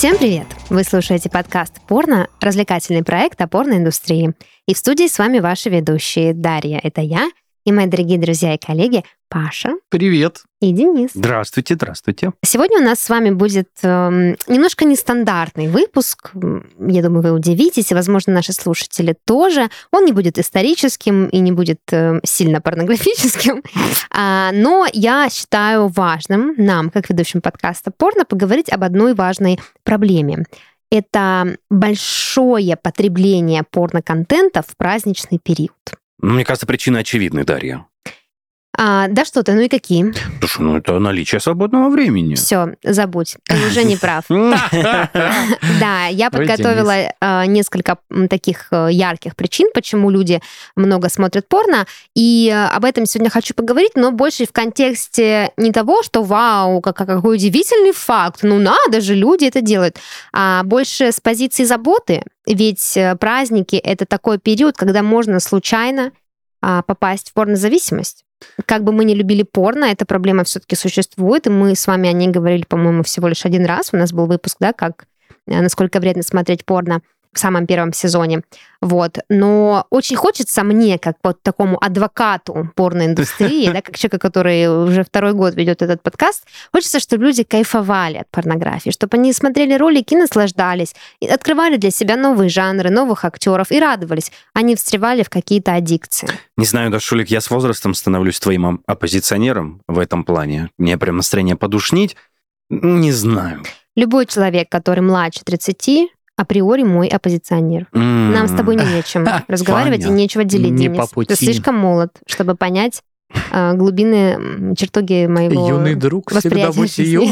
Всем привет! Вы слушаете подкаст «Порно» — развлекательный проект о порноиндустрии. И в студии с вами ваши ведущие Дарья — это я, и мои дорогие друзья и коллеги Паша. Привет. И Денис. Здравствуйте, здравствуйте. Сегодня у нас с вами будет э, немножко нестандартный выпуск. Я думаю, вы удивитесь, и, возможно, наши слушатели тоже. Он не будет историческим и не будет э, сильно порнографическим. А, но я считаю важным нам, как ведущим подкаста «Порно», поговорить об одной важной проблеме это большое потребление порно-контента в праздничный период. Ну, мне кажется, причина очевидна, Дарья. А, да что ты, ну и какие? Слушай, ну это наличие свободного времени. Все, забудь, ты уже не прав. Да, я подготовила а, несколько таких э, ярких причин, почему люди много смотрят порно, и э, об этом сегодня хочу поговорить, но больше в контексте не того, что вау, какой удивительный факт, ну надо же, люди это делают, а больше с позиции заботы, ведь э, праздники — это такой период, когда можно случайно а, попасть в порнозависимость. Как бы мы не любили порно, эта проблема все-таки существует, и мы с вами о ней говорили, по-моему, всего лишь один раз. У нас был выпуск, да, как насколько вредно смотреть порно в самом первом сезоне. Вот. Но очень хочется мне, как вот такому адвокату порноиндустрии, да, как человека, который уже второй год ведет этот подкаст, хочется, чтобы люди кайфовали от порнографии, чтобы они смотрели ролики и наслаждались, и открывали для себя новые жанры, новых актеров и радовались, а не встревали в какие-то аддикции. Не знаю, да, Шулик, я с возрастом становлюсь твоим оппозиционером в этом плане. Мне прям настроение подушнить. Не знаю. Любой человек, который младше 30, априори мой оппозиционер. Mm. Нам с тобой не о чем разговаривать и нечего делить, не Денис. По пути. Ты слишком молод, чтобы понять э, глубины чертоги моего Юный друг, всегда будь ее.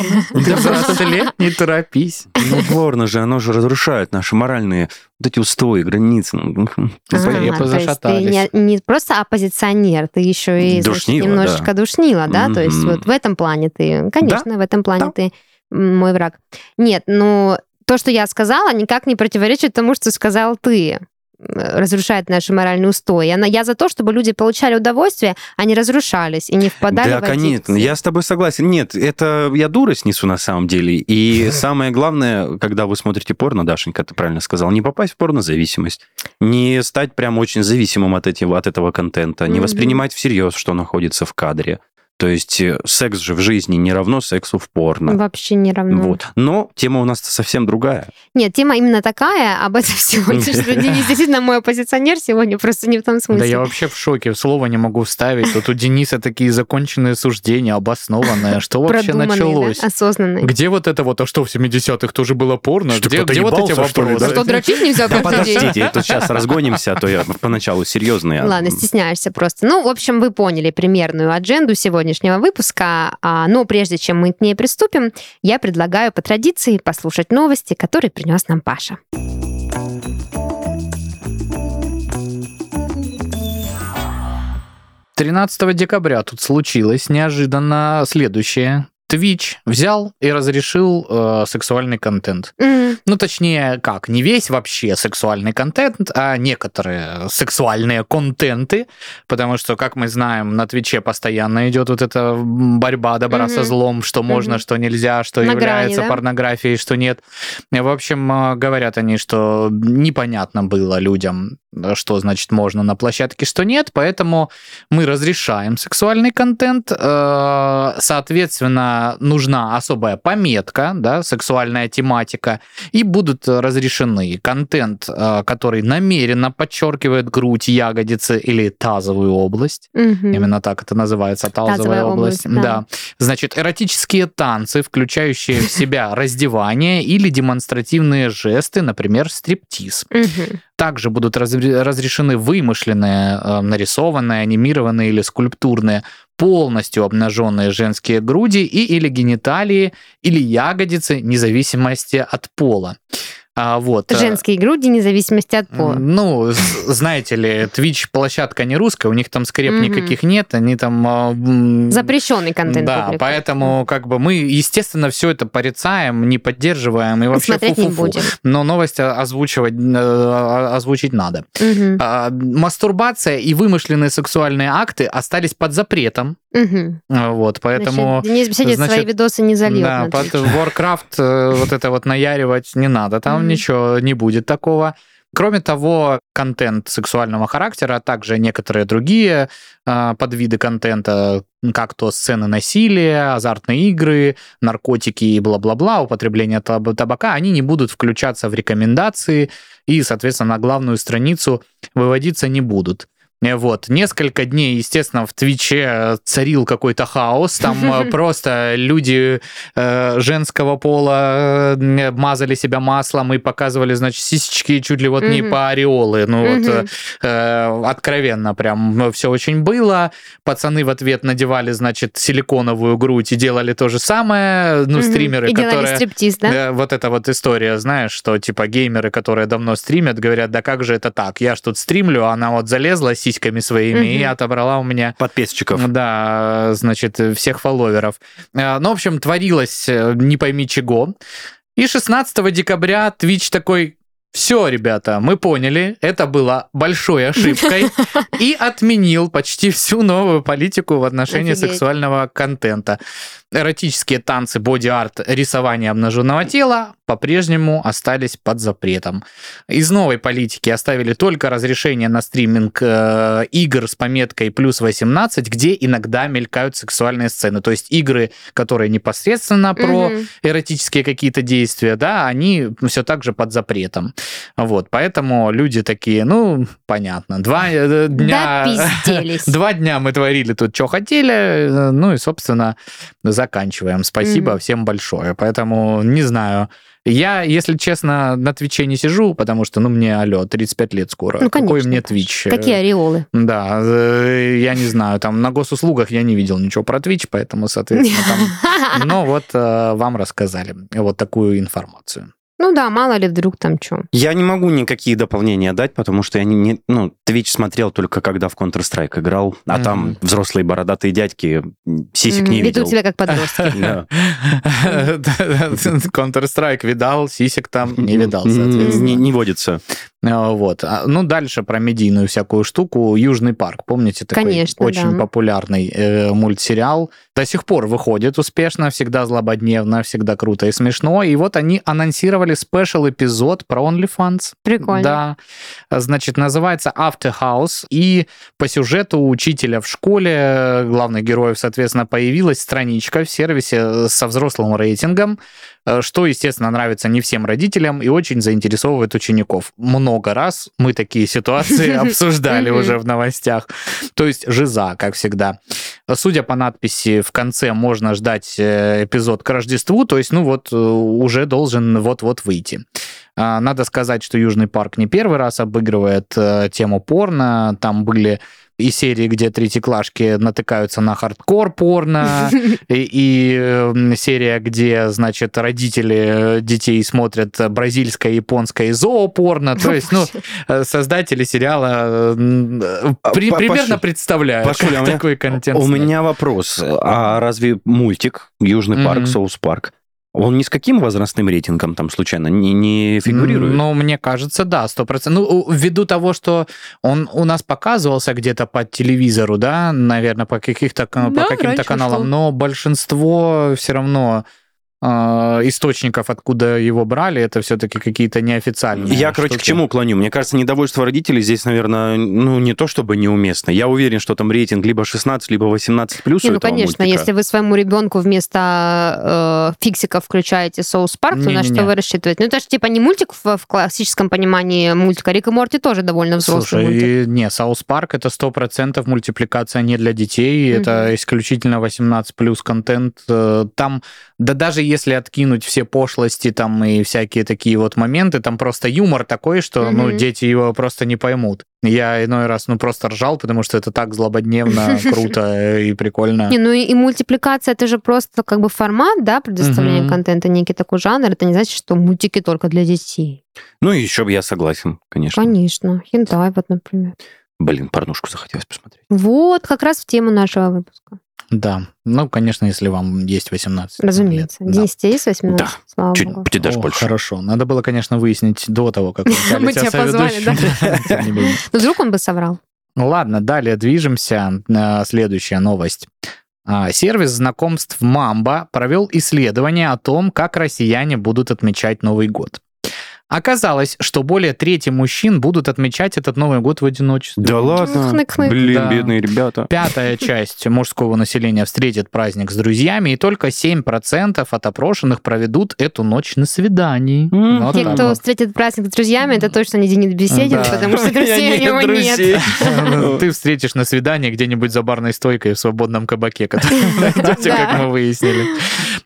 лет, не торопись. Ну, порно же, оно же разрушает наши моральные вот эти устои, границы. Ну, а, то есть ты не, не просто оппозиционер, ты еще и значит, немножечко да. душнила, да? Mm-hmm. То есть вот в этом плане ты, конечно, да? в этом плане да. ты мой враг. Нет, ну то, что я сказала, никак не противоречит тому, что сказал ты разрушает наши моральные устои. Она, я за то, чтобы люди получали удовольствие, а не разрушались и не впадали да, в конечно, я с тобой согласен. Нет, это я дурость несу на самом деле. И самое главное, когда вы смотрите порно, Дашенька, ты правильно сказал, не попасть в порнозависимость, не стать прям очень зависимым от этого, от этого контента, не воспринимать всерьез, что находится в кадре. То есть э, секс же в жизни не равно сексу в порно. Вообще не равно. Вот. Но тема у нас совсем другая. Нет, тема именно такая, об этом сегодня, что Денис действительно мой оппозиционер сегодня, просто не в том смысле. Да я вообще в шоке, слова не могу вставить. Тут у Дениса такие законченные суждения, обоснованные. Что вообще началось? осознанные. Где вот это вот, а что в 70-х тоже было порно? Где, где вот эти вопросы? Что, дрочить нельзя да, Подождите, тут сейчас разгонимся, а то я поначалу серьезный. Ладно, стесняешься просто. Ну, в общем, вы поняли примерную адженду сегодня сегодняшнего выпуска, а, но прежде чем мы к ней приступим, я предлагаю по традиции послушать новости, которые принес нам Паша. Тринадцатого декабря тут случилось неожиданно следующее. Twitch взял и разрешил э, сексуальный контент. Mm-hmm. Ну, точнее, как, не весь вообще сексуальный контент, а некоторые сексуальные контенты, потому что, как мы знаем, на Твиче постоянно идет вот эта борьба добра mm-hmm. со злом, что можно, mm-hmm. что нельзя, что на является грани, да? порнографией, что нет. В общем, э, говорят они, что непонятно было людям, что значит можно на площадке, что нет, поэтому мы разрешаем сексуальный контент, э, соответственно, нужна особая пометка, да, сексуальная тематика, и будут разрешены контент, э, который намеренно подчеркивает грудь, ягодицы или тазовую область, угу. именно так это называется, тазовая, тазовая область, область да. да. Значит, эротические танцы, включающие в себя раздевание или демонстративные жесты, например, стриптиз. Также будут разрешены вымышленные, э, нарисованные, анимированные или скульптурные полностью обнаженные женские груди и или гениталии или ягодицы, независимости от пола. А, вот. Э, Женские груди, независимости от пола. Ну, знаете ли, Twitch площадка не русская, у них там скреп никаких нет, они там... А, Запрещенный контент. Да, публикуют. поэтому как бы мы, естественно, все это порицаем, не поддерживаем и вообще Смотреть фу -фу -фу. не будем. Но новость озвучивать, э, озвучить надо. Угу. Мастурбация и вымышленные сексуальные акты остались под запретом Мгм. Вот, поэтому... Значит, Денис Беседин значит, свои видосы не зальет. Да, под. Warcraft э, вот это вот наяривать не надо, там Ничего не будет такого. Кроме того, контент сексуального характера, а также некоторые другие э, подвиды контента, как то сцены насилия, азартные игры, наркотики и бла-бла-бла, употребление таб- табака, они не будут включаться в рекомендации и, соответственно, на главную страницу выводиться не будут. Э, Вот. Несколько дней, естественно, в Твиче царил какой-то хаос. Там э, просто люди э, женского пола э, мазали себя маслом и показывали, значит, сисечки чуть ли вот не по ореолы. Ну вот э, откровенно прям все очень было. Пацаны в ответ надевали, значит, силиконовую грудь и делали то же самое. Ну, стримеры, которые... стриптиз, да? Э, Вот эта вот история, знаешь, что типа геймеры, которые давно стримят, говорят, да как же это так? Я ж тут стримлю, а она вот залезла сиськами своими и Мгм. отобрала у меня Подписчиков. да, значит, всех фолловеров. Э, Ну, в общем, творилось э, не пойми чего. И 16 декабря Twitch такой, все, ребята, мы поняли, это было большой ошибкой, и отменил почти всю новую политику в отношении Офигеть. сексуального контента. Эротические танцы, боди-арт, рисование обнаженного тела по-прежнему остались под запретом. Из новой политики оставили только разрешение на стриминг э, игр с пометкой плюс 18, где иногда мелькают сексуальные сцены. То есть игры, которые непосредственно про Мгм. эротические какие-то действия, да, они все так же под запретом. Вот, поэтому люди такие, ну, понятно, два э, дня... Два дня мы творили тут, что хотели, э, ну и, собственно, заканчиваем. Спасибо Мгм. всем большое. Поэтому, не знаю, я, если честно, на Твиче не сижу, потому что, ну, мне, алло, 35 лет скоро. Ну, Какой конечно, мне конечно. Твич? Э, Какие ореолы? Да, э, я не знаю, там на госуслугах я не видел ничего про Twitch, поэтому, соответственно, там... Но вот э, вам рассказали вот такую информацию. Ну да, мало ли вдруг там что. Я не могу никакие дополнения дать, потому что я не, не- ну, Twitch смотрел только когда в Counter-Strike играл, а Мгм. там взрослые бородатые дядьки сисек не Ведут видел. себя как подростки. Counter-Strike видал, сисек там не видал, соответственно. Не, не водится. А, Вот. А, Ну, дальше про медийную всякую штуку. Южный парк, помните, такой Конечно, очень да. популярный э, мультсериал. До сих пор выходит успешно, всегда злободневно, всегда круто и смешно. И вот они анонсировали спешл-эпизод про OnlyFans. Прикольно. Да. Значит, называется After House. И по сюжету учителя в школе, э, главных героев, соответственно, появилась страничка в сервисе э, со взрослым рейтингом, что, естественно, нравится не всем родителям и очень заинтересовывает учеников. Много раз мы такие ситуации обсуждали уже в новостях. То есть жиза, как всегда. Судя по надписи, в конце можно ждать э, эпизод к Рождеству, то есть, ну вот, э, уже должен вот-вот выйти. А, Надо сказать, что Южный парк не первый раз обыгрывает э, тему порно. Там были и серии, где третьеклашки натыкаются на хардкор порно, и, и, э, серия, где, значит, родители э, детей смотрят бразильское, японское и зоопорно. То есть, ну, э, создатели сериала при- Па- примерно представляют, Пашуля, такой контент У меня вопрос. А разве мультик Южный парк. South Park, он ни с каким возрастным рейтингом там случайно не, не фигурирует? Ну, мне кажется, да, сто процентов. Ну, у- ввиду того, что он у нас показывался где-то по телевизору, да, наверное, по каких-то ка- Да, по каким-то раньше каналам, шло. но большинство все равно источников, откуда его брали, это все-таки какие-то неофициальные. Я, короче, к штуки. чему клоню? Мне кажется, недовольство родителей здесь, наверное, ну, не то чтобы неуместно. Я уверен, что там рейтинг либо 16, либо 18 плюс Не, ну, конечно, мультика. если вы своему ребенку вместо э, фиксиков включаете South Park, то на что вы рассчитываете? Ну, это же типа не мультик в, в классическом понимании мультика. Рик и Морти тоже довольно взрослый Слушай, мультик. и- не, South Park это сто процентов мультипликация не для детей, это Мгм. исключительно 18 плюс контент. Э, Там, да даже если откинуть все пошлости там и всякие такие вот моменты, там просто юмор такой, что ну Мгм. дети его просто не поймут. Я иной раз ну просто ржал, потому что это так злободневно, круто и прикольно. Не, ну и, и мультипликация это же просто как бы формат, да, предоставления контента, некий такой жанр. Это не значит, что мультики только для детей. Ну, еще бы я согласен, конечно. Конечно. Хентай вот, например. Блин, порнушку захотелось посмотреть. Вот, как раз в тему нашего выпуска. Да, ну конечно, если вам есть 18 Разумеется. лет. Да. Денис, тебе есть 18? Да. Слава Чуть, богу. чуть даже О, больше. Хорошо. Надо было, конечно, выяснить до того, как мы тебя позвали, не менее. Ну, вдруг он бы соврал. Ладно, далее движемся. Следующая новость. А, сервис знакомств Мамба провел исследование о том, как россияне будут отмечать Новый год. Оказалось, что более трети мужчин будут отмечать этот Новый год в одиночестве. Да ладно? Хнык-хнык. Блин, Да. бедные ребята. Пятая часть мужского населения встретит праздник с друзьями, и только 7% от опрошенных проведут эту ночь на свидании. Вот Те, кто вот. встретит праздник с друзьями, это точно не Денис Беседин, Да. потому что друзей у него нет. друзей. Ты встретишь на свидании где-нибудь за барной стойкой в свободном кабаке, который найдете, как мы выяснили.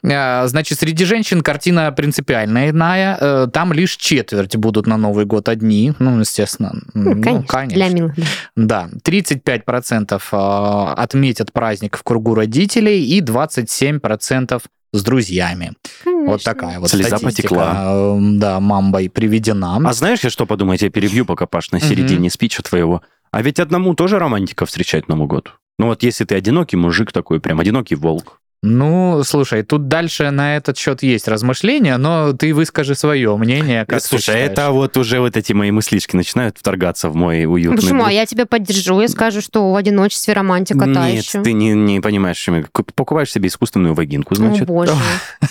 А, Значит, среди женщин картина принципиально иная. Э, Там лишь четверть будут на Новый год одни. Ну, естественно. Ну, конечно, для милых. Да, 35% а, отметят праздник в кругу родителей и 27% с друзьями. Вот Конечно. такая вот Слеза статистика, потекла. э, да, мамбой приведена. А знаешь, я что подумаю? Я тебя перебью, пока Паш на середине спича твоего. А ведь одному тоже романтика встречать Новый год. Ну вот если ты одинокий мужик такой, прям одинокий волк. Ну, слушай, тут дальше на этот счет есть размышления, но ты выскажи свое мнение, как ты Слушай, считаешь. это вот уже вот эти мои мыслишки начинают вторгаться в мой уютный Почему? А быт. я тебя поддержу. Я скажу, что в одиночестве романтика та Нет, еще. ты не, не понимаешь, чем Покупаешь себе искусственную вагинку, О, значит. боже.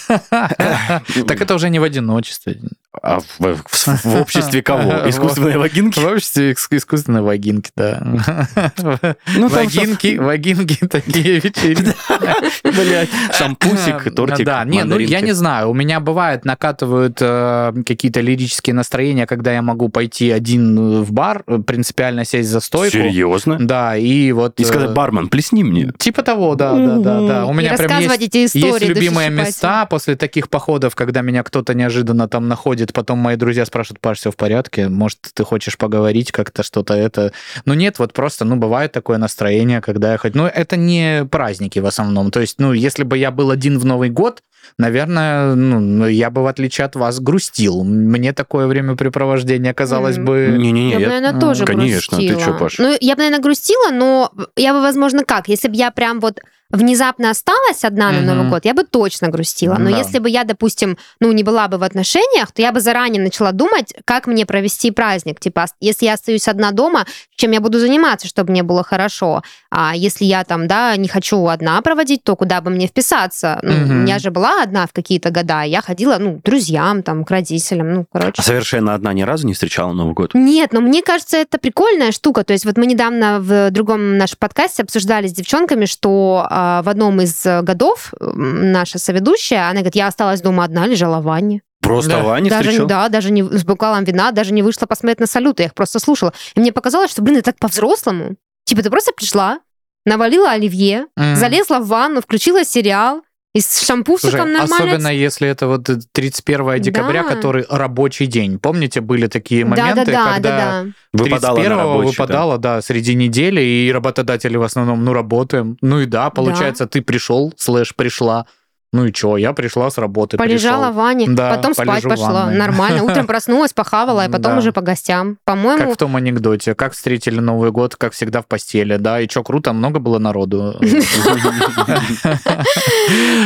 Так это уже не в одиночестве. А в, в- в- в обществе кого? Искусственные вагинки? В обществе иск- искусственной вагинки, да. Ну, Вагинки, вагинки, такие вечеринки. Шампусик, тортик, Да, не, ну я не знаю. У меня бывает накатывают э, какие-то лирические настроения, когда я могу пойти один в бар, э, принципиально сесть за стойку. Серьезно? Да, и вот... И э, сказать, бармен, плесни мне. Типа того, да, да, да, да. У меня прям есть, есть любимые места после таких походов, когда меня кто-то неожиданно там находит, потом мои друзья спрашивают, Паш, все в порядке? Может, ты хочешь поговорить как-то, что-то это? Ну нет, вот просто, ну бывает такое настроение, когда я хоть... Ну это не праздники в основном. То есть, ну если бы я был один в Новый год, наверное, ну, я бы, в отличие от вас, грустил. Мне такое времяпрепровождение казалось бы... Не-не-не, Я бы, я- наверное, тоже конечно, ты грустила. чё, Паш? Ну, я бы, наверное, грустила, но я бы, возможно, как? Если бы я прям вот внезапно осталась одна на. Новый год, я бы точно грустила. Но Да. если бы я, допустим, ну, не была бы в отношениях, то я бы заранее начала думать, как мне провести праздник. Типа, если я остаюсь одна дома, чем я буду заниматься, чтобы мне было хорошо. А если я там, да, не хочу одна проводить, то куда бы мне вписаться? Ну, Мгм. Я же была одна в какие-то года, я ходила, ну, к друзьям, там, к родителям, ну, короче. А совершенно одна ни разу не встречала Новый год? Нет, но мне кажется, это прикольная штука. То есть вот мы недавно в другом нашем подкасте обсуждали с девчонками, что а, в одном из э, годов наша соведущая, она говорит, я осталась дома одна, лежала в ванне. Просто Да. Ваня даже, встречал? да, даже не с бокалом вина, даже не вышла посмотреть на салют, я их просто слушала. И мне показалось, что, блин, это так по-взрослому. Типа ты просто пришла, навалила оливье, М. залезла в ванну, включила сериал, и с шампусиком Слушай, нормально... особенно если это вот 31 декабря, Да. который рабочий день. Помните, были такие да, моменты, да, да, когда да, да. Выпадала на 31 рабочий, да. выпадало, да. среди недели, и работодатели в основном, ну, работаем. Ну и да, получается, ты пришел, слэш, пришла. Ну и что, я пришла с работы, Полежала пришел. в ванне, Да, потом спать пошла. ванной. Нормально. Утром проснулась, похавала, и потом Да. уже по гостям. По-моему, Как в том анекдоте, как встретили Новый год, как всегда в постели, да, и что круто, много было народу.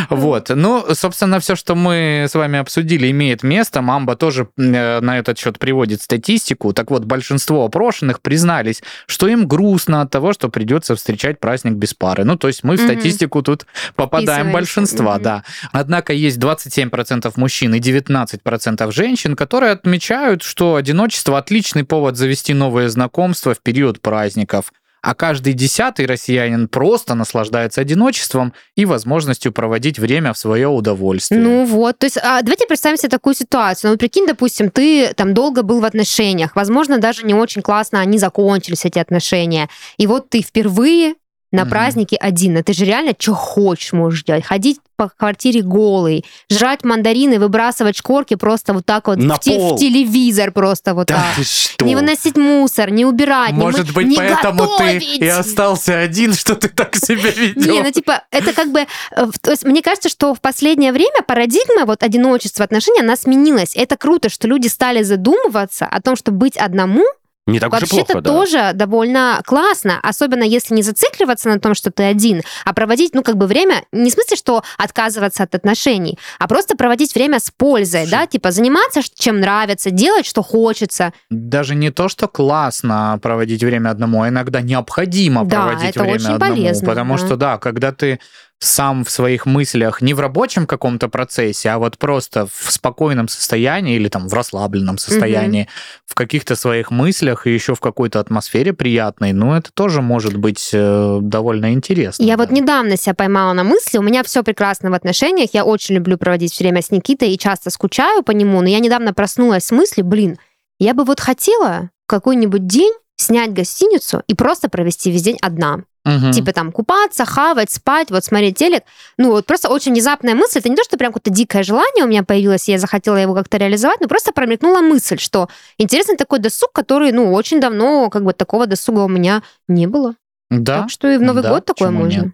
Вот, ну, собственно, все, что мы с вами обсудили, имеет место. Мамба тоже э, на этот счет приводит статистику. Так вот, большинство опрошенных признались, что им грустно от того, что придется встречать праздник без пары. Ну, то есть мы в статистику тут попадаем большинства, Мгм. Однако есть 27% мужчин и 19% женщин, которые отмечают, что одиночество отличный повод завести новые знакомства в период праздников. А каждый десятый россиянин просто наслаждается одиночеством и возможностью проводить время в свое удовольствие. Ну вот, то есть а, давайте представим себе такую ситуацию. Ну, прикинь, допустим, ты там долго был в отношениях, возможно, даже не очень классно они закончились, эти отношения. И вот ты впервые на Мгм. празднике один. Ты же реально что хочешь можешь делать. Ходить по квартире голый, жрать мандарины, выбрасывать шкорки просто вот так вот На в, те- в телевизор просто вот Да так. ты что? Не выносить мусор, не убирать, не Может мы- быть, не поэтому ты готовить. и остался один, что ты так себя ведешь. Не, ну типа, это как бы... э, То есть мне кажется, что в последнее время парадигма вот одиночества отношений, она сменилась. Это круто, что люди стали задумываться о том, что быть одному Не так уж и Вообще-то плохо, да. тоже довольно классно, особенно если не зацикливаться на том, что ты один, а проводить, ну, как бы время, не в смысле, что отказываться от отношений, а просто проводить время с пользой, да, типа заниматься чем нравится, делать, что хочется. Даже не то, что классно проводить время одному, а иногда необходимо Да, проводить время одному. полезно, потому да. что, да, когда ты сам в своих мыслях, не в рабочем каком-то процессе, а вот просто в спокойном состоянии или там в расслабленном состоянии, в каких-то своих мыслях и еще в какой-то атмосфере приятной, ну, это тоже может быть э, довольно интересно. Я да. вот недавно себя поймала на мысли, у меня все прекрасно в отношениях, я очень люблю проводить время с Никитой и часто скучаю по нему, но я недавно проснулась с мыслью, блин, я бы вот хотела какой-нибудь день снять гостиницу и просто провести весь день одна. Мгм. Типа там купаться, хавать, спать, вот смотреть телек. Ну вот просто очень внезапная мысль. Это не то, что прям какое-то дикое желание у меня появилось, и я захотела его как-то реализовать, но просто промелькнула мысль, что интересный такой досуг, который, ну, очень давно как бы такого досуга у меня не было. Да. Так что и в Новый Да, год такое можно. нет?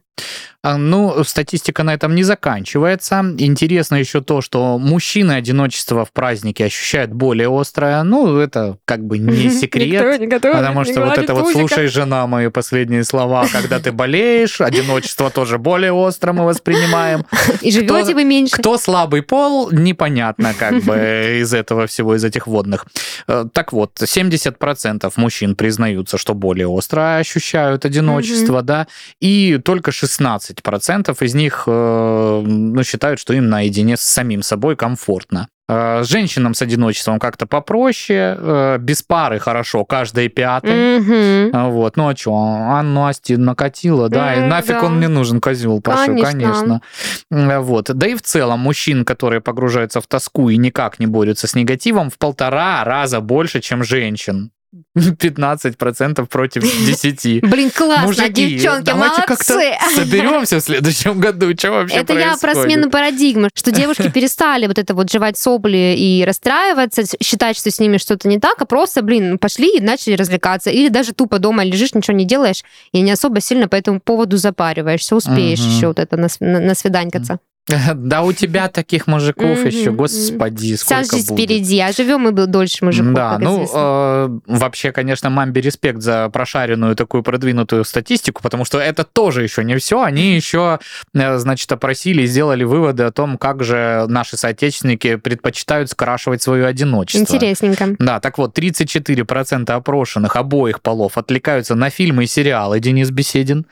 А, Ну, статистика на этом не заканчивается. Интересно еще то, что мужчины одиночество в празднике ощущают более острое. Ну, это как бы не секрет. Потому что вот это вот слушай, жена, мои последние слова, когда ты болеешь, одиночество тоже более остро мы воспринимаем. И живете Кто- вы меньше. Кто слабый пол, непонятно как бы из этого всего, из этих водных. Э, Так вот, 70% мужчин признаются, что более остро ощущают одиночество, да, и только 16% из них э, ну, считают, что им наедине с самим собой комфортно. Э, Женщинам с одиночеством как-то попроще, э, без пары хорошо, каждая пятая. Мгм. А Вот, ну а что, Анну Асти накатила, да, и М, нафиг да. он мне нужен, козел пошел, Конечно. конечно. Вот. Да и в целом мужчин, которые погружаются в тоску и никак не борются с негативом, в полтора раза больше, чем женщин. 15% против 10. Блин, классно, Мужики, девчонки, давайте как-то молодцы. соберемся в следующем году. Что вообще Это я про происходит? смену парадигмы, что девушки перестали вот это вот жевать сопли и расстраиваться, считать, что с ними что-то не так, а просто, блин, пошли и начали развлекаться. Или даже тупо дома лежишь, ничего не делаешь, и не особо сильно по этому поводу запариваешься. Успеешь Мгм. еще вот это на, на, на свиданькаться. Да у тебя таких мужиков еще, господи, сколько будет. впереди, а живем мы дольше мужиков, Да, ну э, вообще, конечно, мамбе респект за прошаренную такую продвинутую статистику, потому что это тоже еще не все. Они еще, э, значит, опросили и сделали выводы о том, как же наши соотечественники предпочитают скрашивать свое одиночество. Интересненько. Да, так вот, 34% опрошенных обоих полов отвлекаются на фильмы и сериалы Денис Беседин.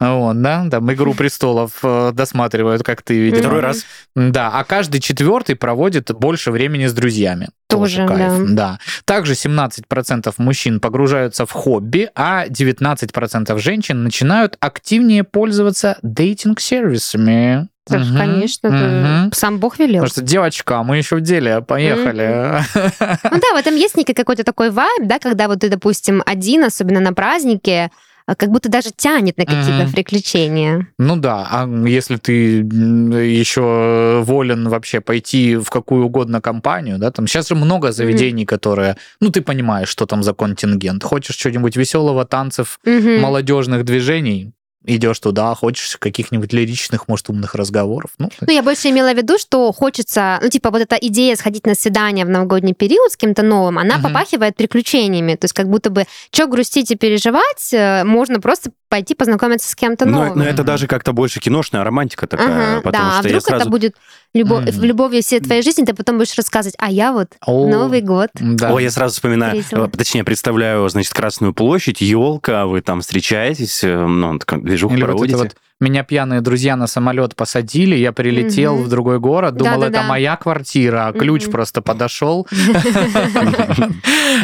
Вот, да, там «Игру престолов» э, досматривают, как ты видимо. Второй раз. Да, а каждый четвертый проводит больше времени с друзьями. Тоже, кайф, да. Также 17% мужчин погружаются в хобби, а 19% женщин начинают активнее пользоваться дейтинг-сервисами. Так, Мгм, конечно, мгм. сам Бог велел. Потому что, девочка, мы еще в деле, поехали. Ну да, в этом есть некий какой-то такой вайб, да, когда вот ты, допустим, один, особенно на празднике, а, как будто даже тянет на какие-то Мгм. приключения. Ну да, а если ты еще волен вообще пойти в какую угодно компанию, да, там сейчас же много заведений, которые, ну ты понимаешь, что там за контингент. Хочешь что-нибудь веселого, танцев, Мгм. молодежных движений, идешь туда, хочешь каких-нибудь лиричных, может, умных разговоров. Ну, Ну, я больше имела в виду, что хочется, ну, типа, вот эта идея сходить на свидание в новогодний период с кем-то новым, она Мгм. попахивает приключениями. То есть как будто бы, что грустить и переживать, э, можно просто пойти познакомиться с кем-то Но, новым. но это даже как-то больше киношная романтика такая, Ага, потому да, а что я вдруг сразу... это будет любовь, Мгм. в любовью всей твоей жизни, ты потом будешь рассказывать, а я вот О, Новый год. Да. Ой, я сразу вспоминаю, Весело. э, точнее, представляю, значит, Красную площадь, елка, вы там встречаетесь, э, ну, движуху Или вот это проводите. вот меня пьяные друзья на самолет посадили, я прилетел в другой город, думал, это моя квартира, а ключ просто подошел.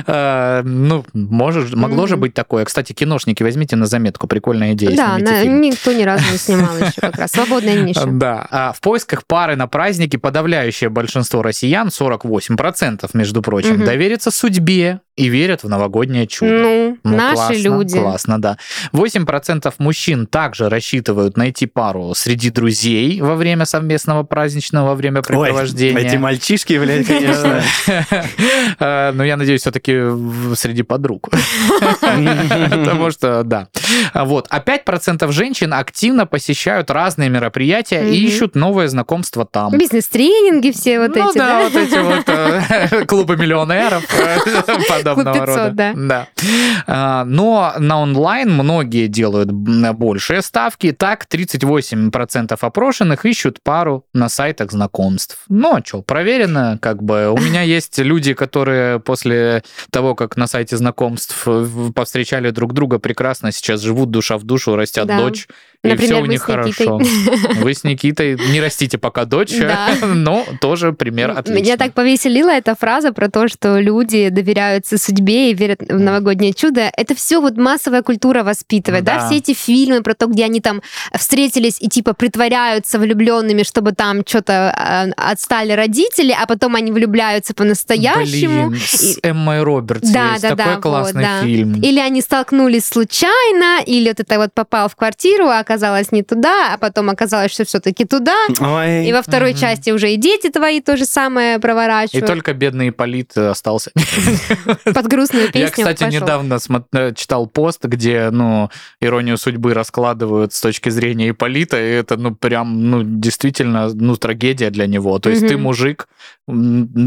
Э, Ну, могло же быть такое. Кстати, киношники, возьмите на заметку, прикольная идея. Да, никто ни разу не снимал еще как раз. Свободная ниша. Да. А в поисках пары на празднике подавляющее большинство россиян, 48%, между прочим, Мгм. доверятся судьбе и верят в новогоднее чудо. Ну, Ну, наши классно, люди. Классно, да. 8% мужчин также рассчитывают найти пару среди друзей во время совместного праздничного Ой, времяпрепровождения. эти мальчишки, блядь, конечно. Э, Ну, я надеюсь, все-таки среди подруг. Потому что, да. А Вот. А 5% женщин активно посещают разные мероприятия и ищут новое знакомство там. Бизнес-тренинги все вот ну эти, да, да? вот эти вот э, клубы миллионеров, э, подобного рода. Да. да. А, но на онлайн многие делают большие ставки. Так, 38% опрошенных ищут пару на сайтах знакомств. Ну, а что, проверено, как бы. У меня есть люди, которые после того, как на сайте знакомств повстречали друг друга прекрасно, сейчас живут душа в душу, растят да. дочь, Например, и все у них хорошо. Вы с Никитой не растите пока дочь, да. но тоже пример отличный. Меня так повеселила эта фраза про то, что люди доверяются судьбе и верят в новогоднее чудо. Это все вот массовая культура воспитывает, да. да, все эти фильмы про то, где они там встретились и типа притворяются влюбленными, чтобы там что-то а, отстали родители, а потом они влюбляются по-настоящему. Блин, с Эммой Робертс да, есть да, такой да, классный вот, да. фильм. Или они столкнулись случайно, или вот это вот попал в квартиру, а оказалось не туда, а потом оказалось, что все-таки туда. Ой. И во второй угу. части уже и дети твои то же самое проворачивают. И только бедный Полит остался. Под грустную песню Я, кстати, пошел. недавно э, читал пост, где, ну, иронию судьбы раскладывают с точки зрения Иполита, и это, ну, прям, ну, действительно, ну, трагедия для него. То есть угу. ты мужик,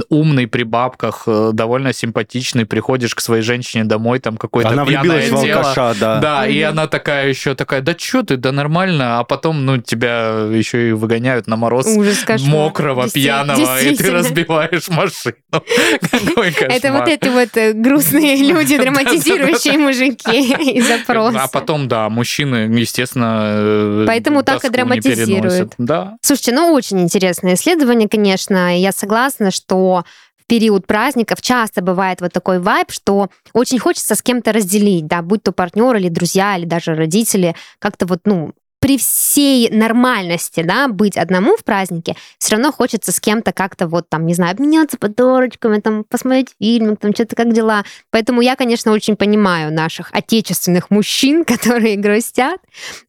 умный при бабках, э, довольно симпатичный, приходишь к своей женщине домой, там какое-то Она влюбилась в алкаша, да. Да, и она такая еще такая, да что ты, да нормально, а потом, ну, тебя еще и выгоняют на мороз Ужас, мокрого, пьяного, и ты разбиваешь машину. Какой кошмар. Это вот эти вот э, грустные люди, драматизирующие мужики из запроса. А потом, да, мужчины, естественно, э, Поэтому так и драматизируют. Да. Слушайте, ну, очень интересное исследование, конечно. Я согласна, что в период праздников часто бывает вот такой вайб, что очень хочется с кем-то разделить, да, будь то партнер или друзья, или даже родители, как-то вот, ну, при всей нормальности, да, быть одному в празднике, все равно хочется с кем-то как-то вот там, не знаю, обменяться подарочками, там, посмотреть фильм, там, что-то как дела. Поэтому я, конечно, очень понимаю наших отечественных мужчин, которые грустят.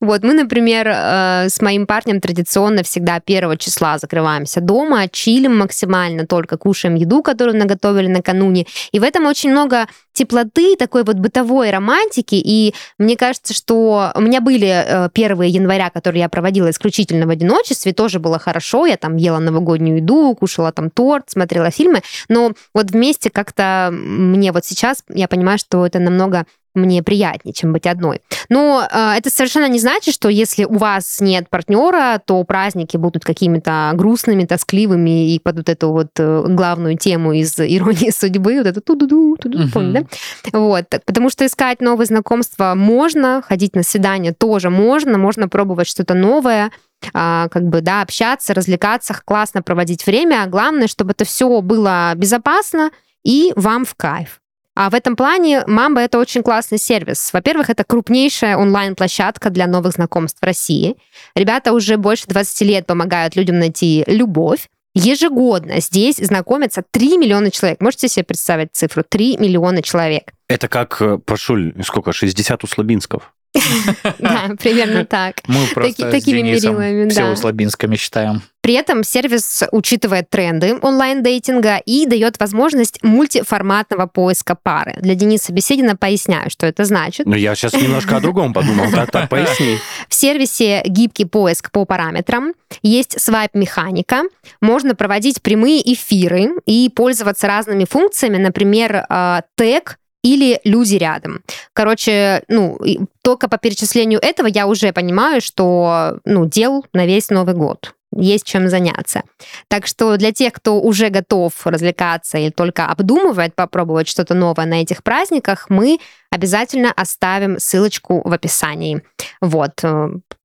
Вот, мы, например, э, с моим парнем традиционно всегда первого числа закрываемся дома, чилим максимально, только кушаем еду, которую наготовили накануне. И в этом очень много теплоты, такой вот бытовой романтики. И мне кажется, что у меня были э, первые января, которые я проводила исключительно в одиночестве, тоже было хорошо. Я там ела новогоднюю еду, кушала там торт, смотрела фильмы. Но вот вместе как-то мне вот сейчас я понимаю, что это намного мне приятнее, чем быть одной. Но э, это совершенно не значит, что если у вас нет партнера, то праздники будут какими-то грустными, тоскливыми и под вот эту вот э, главную тему из иронии судьбы, вот это ту-ду-ду, ту-ду, uh-huh. помните, да? Вот, потому что искать новые знакомства можно, ходить на свидание тоже можно, можно пробовать что-то новое, а, как бы, да, общаться, развлекаться, классно проводить время, а главное, чтобы это все было безопасно и вам в кайф. А в этом плане Мамба это очень классный сервис. Во-первых, это крупнейшая онлайн-площадка для новых знакомств в России. Ребята уже больше 20 лет помогают людям найти любовь. Ежегодно здесь знакомятся 3 миллиона человек. Можете себе представить цифру? 3 миллиона человек. Это как, э, прошу, сколько, 60 у Слабинсков? Да, примерно так. Мы просто такими мерилами, все услабинскими считаем. При этом сервис учитывает тренды онлайн-дейтинга и дает возможность мультиформатного поиска пары. Для Дениса Беседина поясняю, что это значит. Ну, я сейчас немножко о другом подумал. Так, так, поясни. В сервисе гибкий поиск по параметрам, есть свайп-механика, можно проводить прямые эфиры и пользоваться разными функциями, например, э, тег или люди рядом. Короче, ну, только по перечислению этого я уже понимаю, что, ну, дел на весь Новый год есть чем заняться. Так что для тех, кто уже готов развлекаться или только обдумывает попробовать что-то новое на этих праздниках, мы обязательно оставим ссылочку в описании. Вот.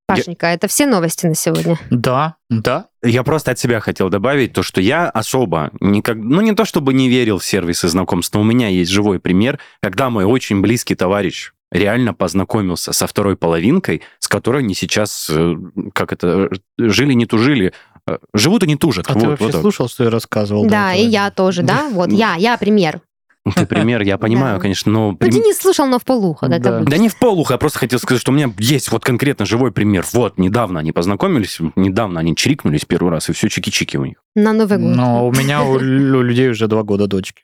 Э, Пашенька, я... это все новости на сегодня? Да, да. Я просто от себя хотел добавить то, что я особо, никак, ну не то чтобы не верил в сервисы знакомства, у меня есть живой пример, когда мой очень близкий товарищ реально познакомился со второй половинкой, с которой они сейчас, э, как это, жили не тужили, э, живут и не тужат. А вот, ты вообще вот слушал, что я рассказывал? Да, и я тоже, да, вот я, я пример. Ты пример, я понимаю, да. конечно, но... Ну, Денис слушал, но в полухо, да, да. Да не в полухо, я просто хотел сказать, что у меня есть вот конкретно живой пример. Вот, недавно они познакомились, недавно они чирикнулись первый раз, и все чики-чики у них. На Новый год. Но у меня, у людей уже два года дочки.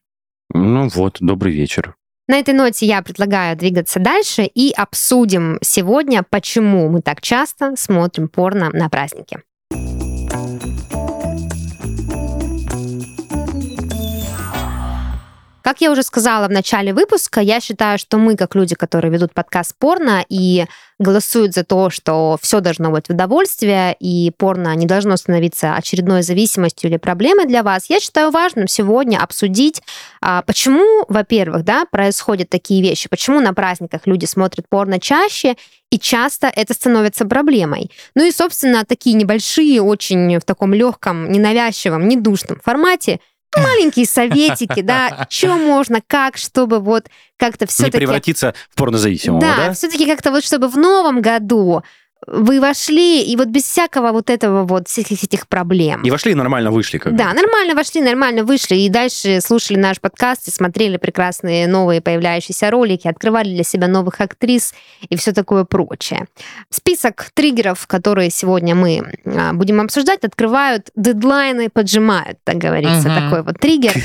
Ну вот, добрый вечер. На этой ноте я предлагаю двигаться дальше и обсудим сегодня, почему мы так часто смотрим порно на праздники. Как я уже сказала в начале выпуска, я считаю, что мы, как люди, которые ведут подкаст порно и голосуют за то, что все должно быть в удовольствие, и порно не должно становиться очередной зависимостью или проблемой для вас, я считаю важным сегодня обсудить, а, почему, во-первых, да, происходят такие вещи, почему на праздниках люди смотрят порно чаще, и часто это становится проблемой. Ну и, собственно, такие небольшие, очень в таком легком, ненавязчивом, недушном формате маленькие советики, да, что можно, как, чтобы вот как-то все-таки... Не превратиться в порнозависимого, да? Да, все-таки как-то вот, чтобы в новом году вы вошли, и вот без всякого вот этого вот, всех этих проблем. И вошли, и нормально вышли. Как да, нормально вошли, нормально вышли, и дальше слушали наш подкаст, и смотрели прекрасные новые появляющиеся ролики, открывали для себя новых актрис и все такое прочее. Список триггеров, которые сегодня мы а, будем обсуждать, открывают дедлайны, поджимают, так говорится, угу. такой вот триггер.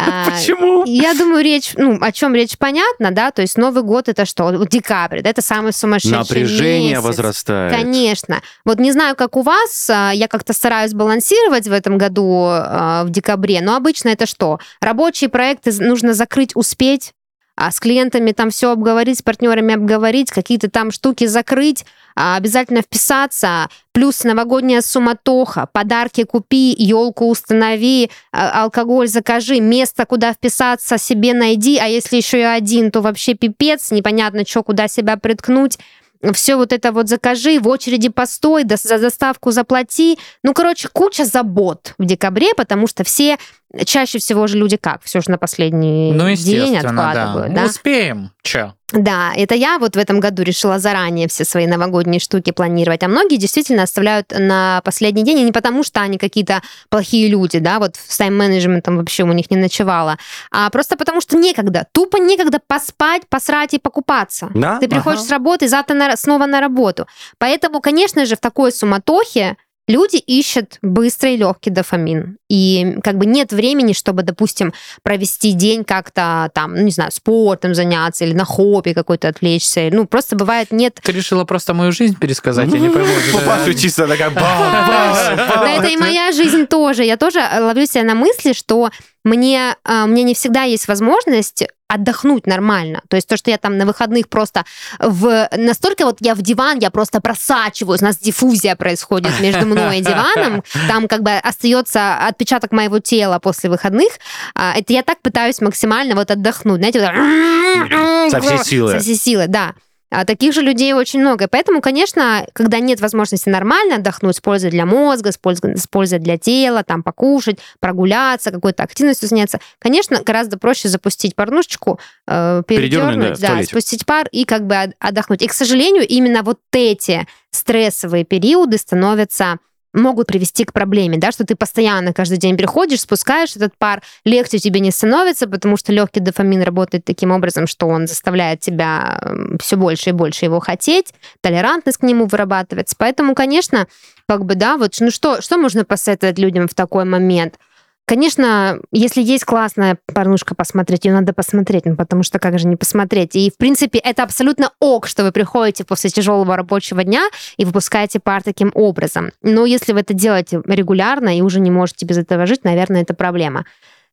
А, Почему? Я думаю, речь, ну, о чем речь понятна, да, то есть Новый год это что? Декабрь, это самый сумасшедший Напряжение возрастает хватает. Конечно. Вот не знаю, как у вас, а, я как-то стараюсь балансировать в этом году а, в декабре, но обычно это что? Рабочие проекты нужно закрыть, успеть, а с клиентами там все обговорить, с партнерами обговорить, какие-то там штуки закрыть, а обязательно вписаться, плюс новогодняя суматоха, подарки купи, елку установи, алкоголь закажи, место, куда вписаться, себе найди, а если еще и один, то вообще пипец, непонятно, что, куда себя приткнуть все вот это вот закажи, в очереди постой, да, за доставку заплати. Ну, короче, куча забот в декабре, потому что все чаще всего же люди как? Все же на последний ну, день откладывают. Да. да? Успеем. Че? Да, это я вот в этом году решила заранее все свои новогодние штуки планировать, а многие действительно оставляют на последний день, и не потому что они какие-то плохие люди, да, вот с тайм-менеджментом вообще у них не ночевала, а просто потому что некогда, тупо некогда поспать, посрать и покупаться. Да? Ты приходишь ага. с работы, завтра на, снова на работу. Поэтому, конечно же, в такой суматохе Люди ищут быстрый и легкий дофамин. И как бы нет времени, чтобы, допустим, провести день как-то там, ну, не знаю, спортом заняться или на хобби какой-то отвлечься. Ну, просто бывает нет... Ты решила просто мою жизнь пересказать? Я не пойму. Папаша чисто такая... Да это и моя жизнь тоже. Я тоже ловлю себя на мысли, что мне, а, мне не всегда есть возможность отдохнуть нормально. То есть то, что я там на выходных просто в... Настолько вот я в диван, я просто просачиваюсь, у нас диффузия происходит между мной и диваном, там как бы остается отпечаток моего тела после выходных. А, это я так пытаюсь максимально вот отдохнуть, знаете, вот... Со всей силы. Со всей силы, да. А таких же людей очень много. Поэтому, конечно, когда нет возможности нормально отдохнуть, с пользой для мозга, с пользой, с пользой для тела, там покушать, прогуляться, какой-то активностью заняться, конечно, гораздо проще запустить порнушечку, э, передернуть, да, да спустить пар и как бы отдохнуть. И, к сожалению, именно вот эти стрессовые периоды становятся могут привести к проблеме, да, что ты постоянно каждый день приходишь, спускаешь этот пар, легче тебе не становится, потому что легкий дофамин работает таким образом, что он заставляет тебя все больше и больше его хотеть, толерантность к нему вырабатывается. Поэтому, конечно, как бы, да, вот, ну что, что можно посоветовать людям в такой момент? Конечно, если есть классная порнушка посмотреть, ее надо посмотреть, ну, потому что как же не посмотреть. И, в принципе, это абсолютно ок, что вы приходите после тяжелого рабочего дня и выпускаете пар таким образом. Но если вы это делаете регулярно и уже не можете без этого жить, наверное, это проблема.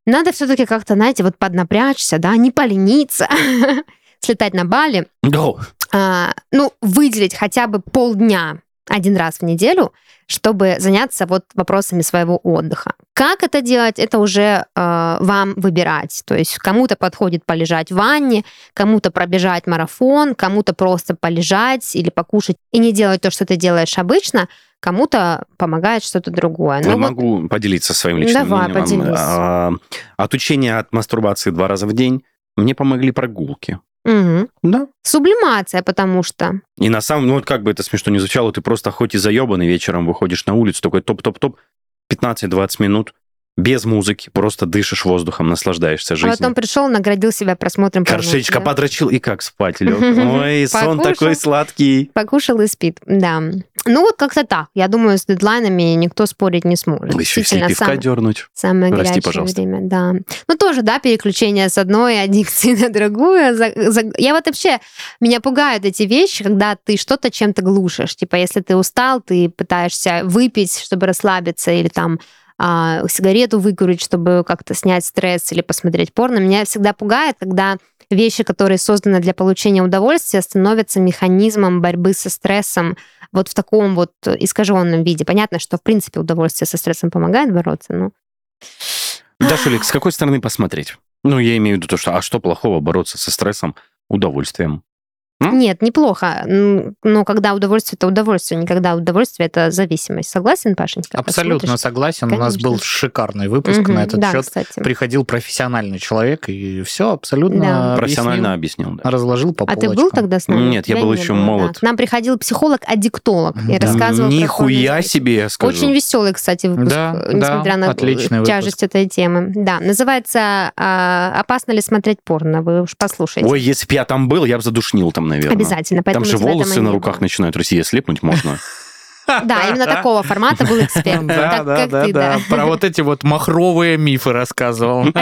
Надо все-таки как-то, знаете, вот поднапрячься, да, не полениться, слетать на Бали. No. А, ну, выделить хотя бы полдня один раз в неделю, чтобы заняться вот вопросами своего отдыха. Как это делать, это уже э, вам выбирать. То есть кому-то подходит полежать в ванне, кому-то пробежать марафон, кому-то просто полежать или покушать и не делать то, что ты делаешь обычно, кому-то помогает что-то другое. Я вот... могу поделиться своим личным Давай, мнением. Поделись. А, отучение от мастурбации два раза в день мне помогли прогулки. Угу. Да. Сублимация, потому что. И на самом, ну вот как бы это смешно не звучало, ты просто хоть и заебанный вечером выходишь на улицу, такой топ-топ-топ, 15-20 минут, без музыки, просто дышишь воздухом, наслаждаешься жизнью. А потом пришел, наградил себя просмотром Горшечка да? подрочил, и как спать лег. Ой, сон такой сладкий. Покушал и спит, да. Ну вот как-то так. Я думаю, с дедлайнами никто спорить не сможет. Еще все пивка сам... дернуть. Самое Прости, горячее пожалуйста. время, да. Ну тоже, да, переключение с одной аддикции на другую. Я вот вообще, меня пугают эти вещи, когда ты что-то чем-то глушишь. Типа, если ты устал, ты пытаешься выпить, чтобы расслабиться, или там а, сигарету выкурить, чтобы как-то снять стресс или посмотреть порно. Меня всегда пугает, когда вещи, которые созданы для получения удовольствия, становятся механизмом борьбы со стрессом вот в таком вот искаженном виде. Понятно, что в принципе удовольствие со стрессом помогает бороться, но... Да, Шулик, с какой стороны посмотреть? Ну, я имею в виду то, что а что плохого бороться со стрессом удовольствием? Нет, неплохо. Но когда удовольствие, это удовольствие, никогда удовольствие это зависимость. Согласен, Пашенька? Абсолютно Посмотришь? согласен. Конечно. У нас был шикарный выпуск угу, на этот да, счет. Кстати. Приходил профессиональный человек и все абсолютно да. профессионально объяснил. Да. Разложил по А полочкам. ты был тогда с нами? Нет, я, я был еще была, молод. Да. Нам приходил психолог-аддиктолог и да. рассказывал. Нихуя себе, я скажу. Очень веселый, кстати, выпуск, да, несмотря да, на отличный тяжесть выпуск. этой темы. Да, называется «Опасно ли смотреть порно?» Вы уж послушайте. Ой, если бы я там был, я бы задушнил там, наверное. Обязательно. Там же волосы на руках начинают расти, слепнуть можно. Да, именно такого формата был эксперт. Да, да, да, да. Про вот эти вот махровые мифы рассказывал.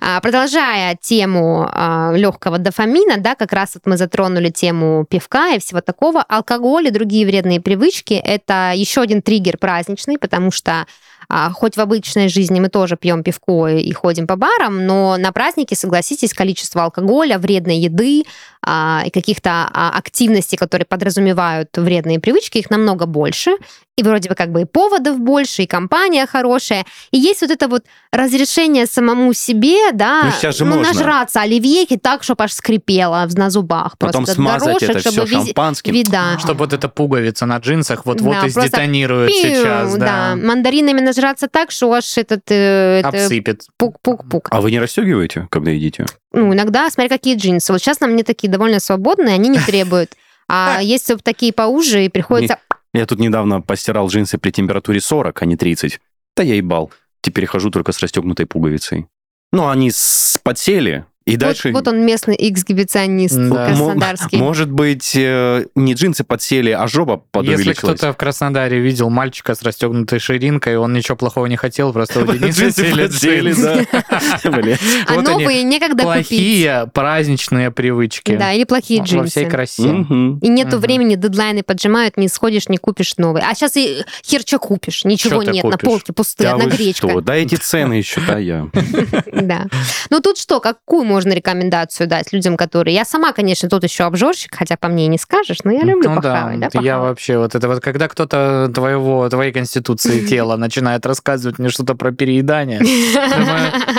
А, продолжая тему а, легкого дофамина, да, как раз вот мы затронули тему пивка и всего такого. Алкоголь и другие вредные привычки – это еще один триггер праздничный, потому что а, хоть в обычной жизни мы тоже пьем пивко и ходим по барам, но на праздники, согласитесь, количество алкоголя, вредной еды и каких-то активностей, которые подразумевают вредные привычки, их намного больше. И вроде бы как бы и поводов больше, и компания хорошая. И есть вот это вот разрешение самому себе, да, ну, сейчас же ну, можно. нажраться оливьеки так, чтобы аж скрипело на зубах. Потом просто смазать горошек, это чтобы все вези- шампанским. Вида. Чтобы вот эта пуговица на джинсах вот-вот Да, и сдетонирует Пиу, сейчас, да. Мандаринами нажраться так, что аж этот... э, Обсыпет. Пук-пук-пук. А вы не расстегиваете, когда едите? Ну, иногда, смотри, какие джинсы. Вот сейчас на мне такие довольно свободные, они не требуют. А есть вот такие поуже, и приходится... Я тут недавно постирал джинсы при температуре 40, а не 30. Да я ебал. Теперь хожу только с расстегнутой пуговицей. Ну, они подсели, и Вот, дальше... вот он местный эксгибиционист Да. краснодарский. М- Может быть, э, не джинсы подсели, а жопа Если подувеличилась. кто-то в Краснодаре видел мальчика с расстегнутой ширинкой, он ничего плохого не хотел, просто у Дениса Джинсы джинсы. да. А новые некогда купить. Плохие праздничные привычки. Да, или плохие Во всей джинсы. красе. И нету времени, дедлайны поджимают, не сходишь, не купишь новый. А сейчас и хер что купишь, ничего нет, на полке пустые, одна вы гречка. Да эти цены еще, да, я. Да. Ну тут что, какую можно рекомендацию дать людям, которые... Я сама, конечно, тут еще обжорщик, хотя по мне и не скажешь, но я люблю ну похавать, да, я похавать? вообще вот это вот, когда кто-то твоего, твоей конституции тела начинает рассказывать мне что-то про переедание,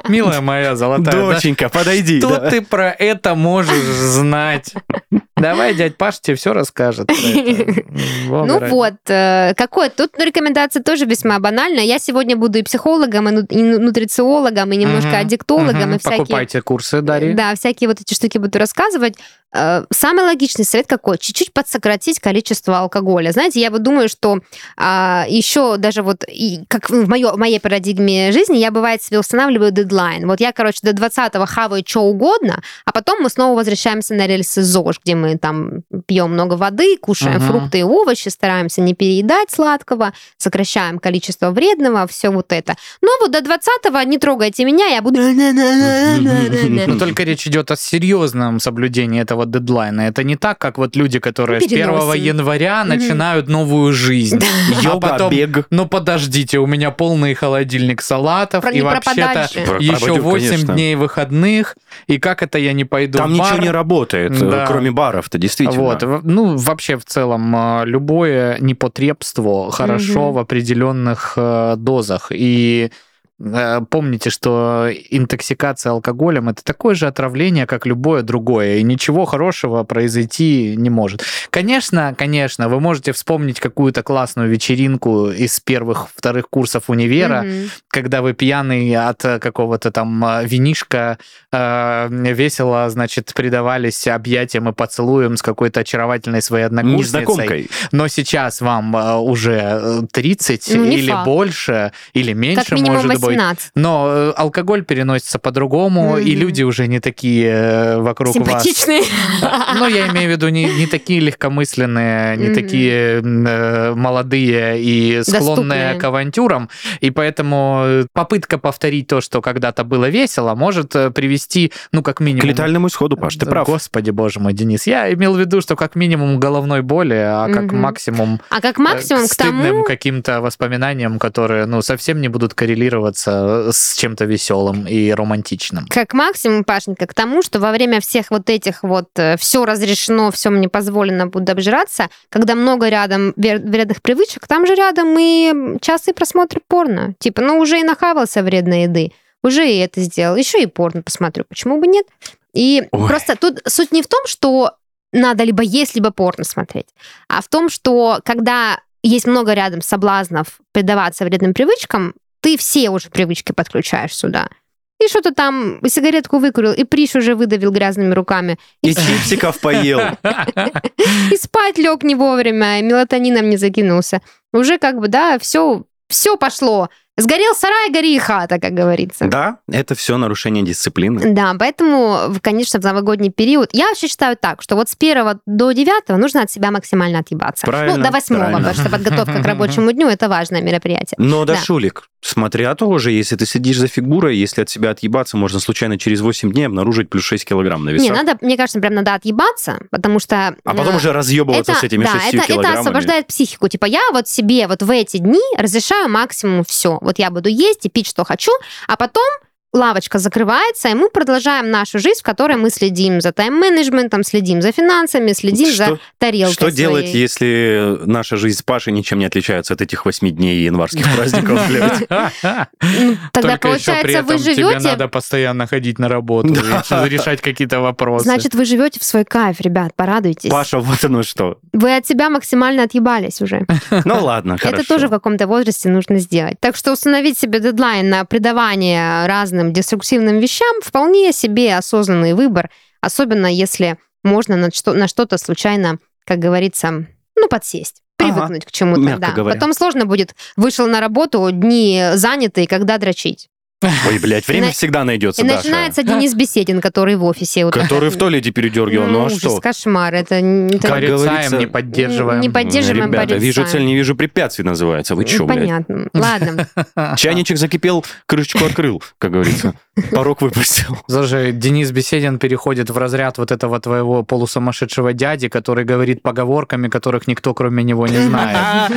милая моя золотая, да Доченька, подойди. что да. ты про это можешь знать? Давай дядь Паш тебе все расскажет. Ну вот, э, какой тут ну, рекомендация тоже весьма банальная. Я сегодня буду и психологом, и, ну- и ну- нутрициологом, и немножко аддиктологом, и всякие... Покупайте курсы, Дарья. Да, всякие вот эти штуки буду рассказывать. Э, Самый логичный совет какой? Чуть-чуть подсократить количество алкоголя. Знаете, я вот думаю, что а, еще даже вот, и, как в, моё, в моей парадигме жизни, я, бывает, себе устанавливаю дедлайн. Вот я, короче, до 20-го хаваю что угодно, а потом мы снова возвращаемся на рельсы ЗОЖ, где мы там пьем много воды, кушаем Мгм. фрукты и овощи, стараемся не переедать сладкого, сокращаем количество вредного, все вот это. Но вот до 20-го не трогайте меня, я буду... Но только речь идет о серьезном соблюдении этого дедлайна. Это не так, как вот люди, которые с 1 Переносим. января начинают новую жизнь. А Йога, потом, бег. ну подождите, у меня полный холодильник салатов, Про- и вообще-то еще пропадет, 8 конечно. дней выходных, и как это я не пойду Там в бар? ничего не работает, Да. кроме баров-то, действительно. Вот, ну, вообще в целом э, любое непотребство хорошо Мгм. в определенных э, дозах. И помните, что интоксикация алкоголем это такое же отравление, как любое другое, и ничего хорошего произойти не может. Конечно, конечно, вы можете вспомнить какую-то классную вечеринку из первых, вторых курсов универа, Мгм. когда вы пьяный от э, какого-то там э, винишка э, весело, значит, предавались объятиям и поцелуям с какой-то очаровательной своей однокурсницей. Незнакомкой. Но сейчас вам э, уже э, 30 Ну, не или факт. больше, или меньше, Как минимум может быть. 18. Но э, алкоголь переносится по-другому, mm-hmm. и люди уже не такие э, вокруг Симпатичные. вас. Ну, я имею в виду не, не такие легкомысленные, не mm-hmm. такие э, молодые и склонные Доступные. к авантюрам. И поэтому попытка повторить то, что когда-то было весело, может привести, ну, как минимум... К летальному исходу, Паш, ты прав. Господи, боже мой, Денис. Я имел в виду, что как минимум головной боли, а как mm-hmm. максимум... А как максимум к тому... каким-то воспоминаниям, которые, ну, совсем не будут коррелироваться с чем-то веселым и романтичным. Как максимум, Пашенька, к тому, что во время всех вот этих вот э, все разрешено, все мне позволено, буду обжираться, когда много рядом вредных привычек, там же рядом и частые просмотры порно. Типа, ну, уже и нахавался вредной еды, уже и это сделал, еще и порно посмотрю, почему бы нет? И Ой. просто тут суть не в том, что надо либо есть, либо порно смотреть, а в том, что когда есть много рядом соблазнов предаваться вредным привычкам, ты все уже привычки подключаешь сюда. И что-то там, сигаретку выкурил, и прищ уже выдавил грязными руками. И, и чипсиков поел. И спать лег не вовремя, и мелатонином не закинулся. Уже как бы, да, все, все пошло. Сгорел сарай, гори и хата, как говорится. Да, это все нарушение дисциплины. Да, поэтому, конечно, в новогодний период я вообще считаю так, что вот с первого до девятого нужно от себя максимально отъебаться. Правильно, ну, до восьмого, потому что подготовка к рабочему дню это важное мероприятие. Но, да, Шулик, Смотря тоже, если ты сидишь за фигурой, если от себя отъебаться, можно случайно через 8 дней обнаружить плюс 6 килограмм на весах. Не, надо, мне кажется, прям надо отъебаться, потому что... А потом э, уже разъебываться это, с этими да, 6 это, килограммами. это освобождает психику. Типа я вот себе вот в эти дни разрешаю максимум все. Вот я буду есть и пить, что хочу, а потом лавочка закрывается, и мы продолжаем нашу жизнь, в которой мы следим за тайм-менеджментом, следим за финансами, следим что, за тарелкой Что своей. делать, если наша жизнь с Пашей ничем не отличается от этих восьми дней январских праздников, ну, Тогда, получается, вы живете... тебе надо постоянно ходить на работу, решать какие-то вопросы. Значит, вы живете в свой кайф, ребят, порадуйтесь. Паша, вот оно что. Вы от себя максимально отъебались уже. Ну ладно, хорошо. Это тоже в каком-то возрасте нужно сделать. Так что установить себе дедлайн на придавание разным разным деструктивным вещам вполне себе осознанный выбор, особенно если можно на, что, на что-то случайно, как говорится, ну, подсесть привыкнуть ага, к чему-то. Да. Говоря. Потом сложно будет. Вышел на работу, дни заняты, когда дрочить. Ой, блядь, время и всегда найдется, И Даша. начинается Денис Беседин, который в офисе. Вот который в туалете передергивал, ну, ну а что? кошмар, это... это Порицаем, не поддерживаем. Не поддерживаем, Ребята, порицаем. вижу цель, не вижу препятствий называется. Вы чё, Понятно. Ладно. Чайничек закипел, крышечку открыл, как говорится. Порог выпустил. Слушай, Денис Беседин переходит в разряд вот этого твоего полусумасшедшего дяди, который говорит поговорками, которых никто кроме него не знает.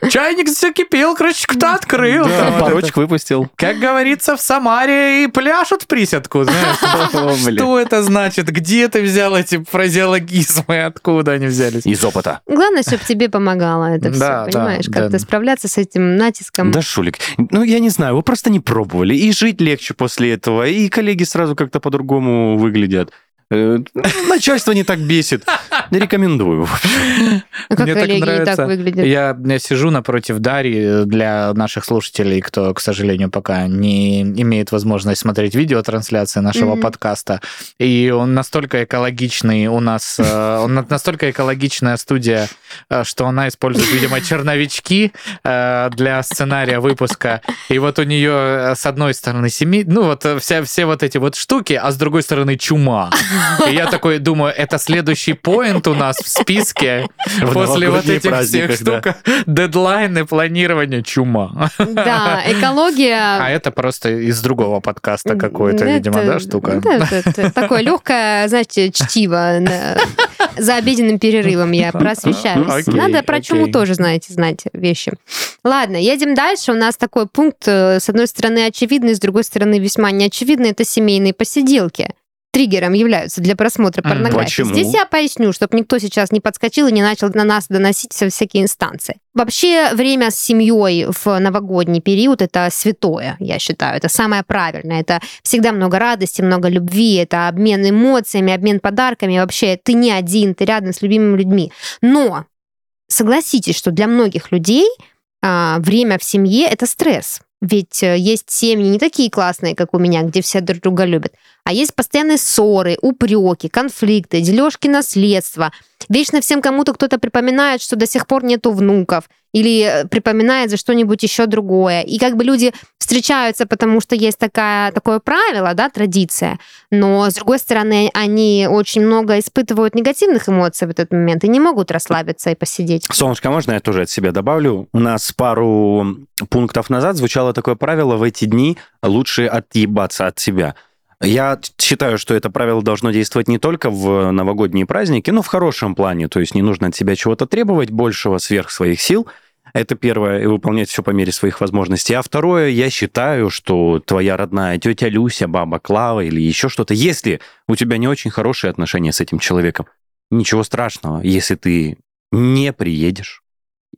Чайник закипел, крышечку-то открыл. Порочек выпустил. Как говорит говорится, в Самаре и пляшут присядку, знаешь. Что это значит? Где ты взял эти фразеологизмы? Откуда они взялись? Из опыта. Главное, чтобы тебе помогало это все, понимаешь? Как-то справляться с этим натиском. Да, Шулик, ну я не знаю, вы просто не пробовали. И жить легче после этого, и коллеги сразу как-то по-другому выглядят. Э, начальство не так бесит. Не рекомендую. А как Мне так нравится. не так выглядят? Я, я сижу напротив Дарьи для наших слушателей, кто, к сожалению, пока не имеет возможность смотреть видеотрансляции нашего mm-hmm. подкаста. И он настолько экологичный у нас, э, он настолько экологичная студия, э, что она использует, видимо, черновички для сценария выпуска. И вот у нее с одной стороны семи, ну вот вся, все вот эти вот штуки, а с другой стороны чума. И я такой думаю, это следующий поинт у нас в списке после вот этих всех штук. Дедлайны, планирование, чума. Да, экология. А это просто из другого подкаста какой-то, видимо, да, штука? Такое легкое, знаете, чтиво за обеденным перерывом я просвещаюсь. Надо про чуму тоже, знаете, знать вещи. Ладно, едем дальше. У нас такой пункт, э, с одной стороны, очевидный, с другой стороны, весьма неочевидный. Это семейные посиделки триггером являются для просмотра порнографии. Почему? Здесь я поясню, чтобы никто сейчас не подскочил и не начал на нас доносить всякие инстанции. Вообще время с семьей в новогодний период это святое, я считаю. Это самое правильное. Это всегда много радости, много любви, это обмен эмоциями, обмен подарками. Вообще ты не один, ты рядом с любимыми людьми. Но согласитесь, что для многих людей а, время в семье это стресс. Ведь э, есть семьи не такие классные, как у меня, где все друг друга любят. А есть постоянные ссоры, упреки, конфликты, дележки наследства. Вечно всем кому-то кто-то припоминает, что до сих пор нету внуков или э, припоминает за что-нибудь еще другое. И как бы люди встречаются, потому что есть такая, такое правило, да, традиция, но, с другой стороны, они очень много испытывают негативных эмоций в этот момент и не могут расслабиться и посидеть. Солнышко, можно я тоже от себя добавлю? У нас пару пунктов назад звучало такое правило в эти дни лучше отъебаться от себя. Я считаю, что это правило должно действовать не только в новогодние праздники, но в хорошем плане. То есть не нужно от себя чего-то требовать большего сверх своих сил. Это первое, и выполнять все по мере своих возможностей. А второе, я считаю, что твоя родная тетя Люся, баба Клава или еще что-то, если у тебя не очень хорошие отношения с этим человеком, ничего страшного, если ты не приедешь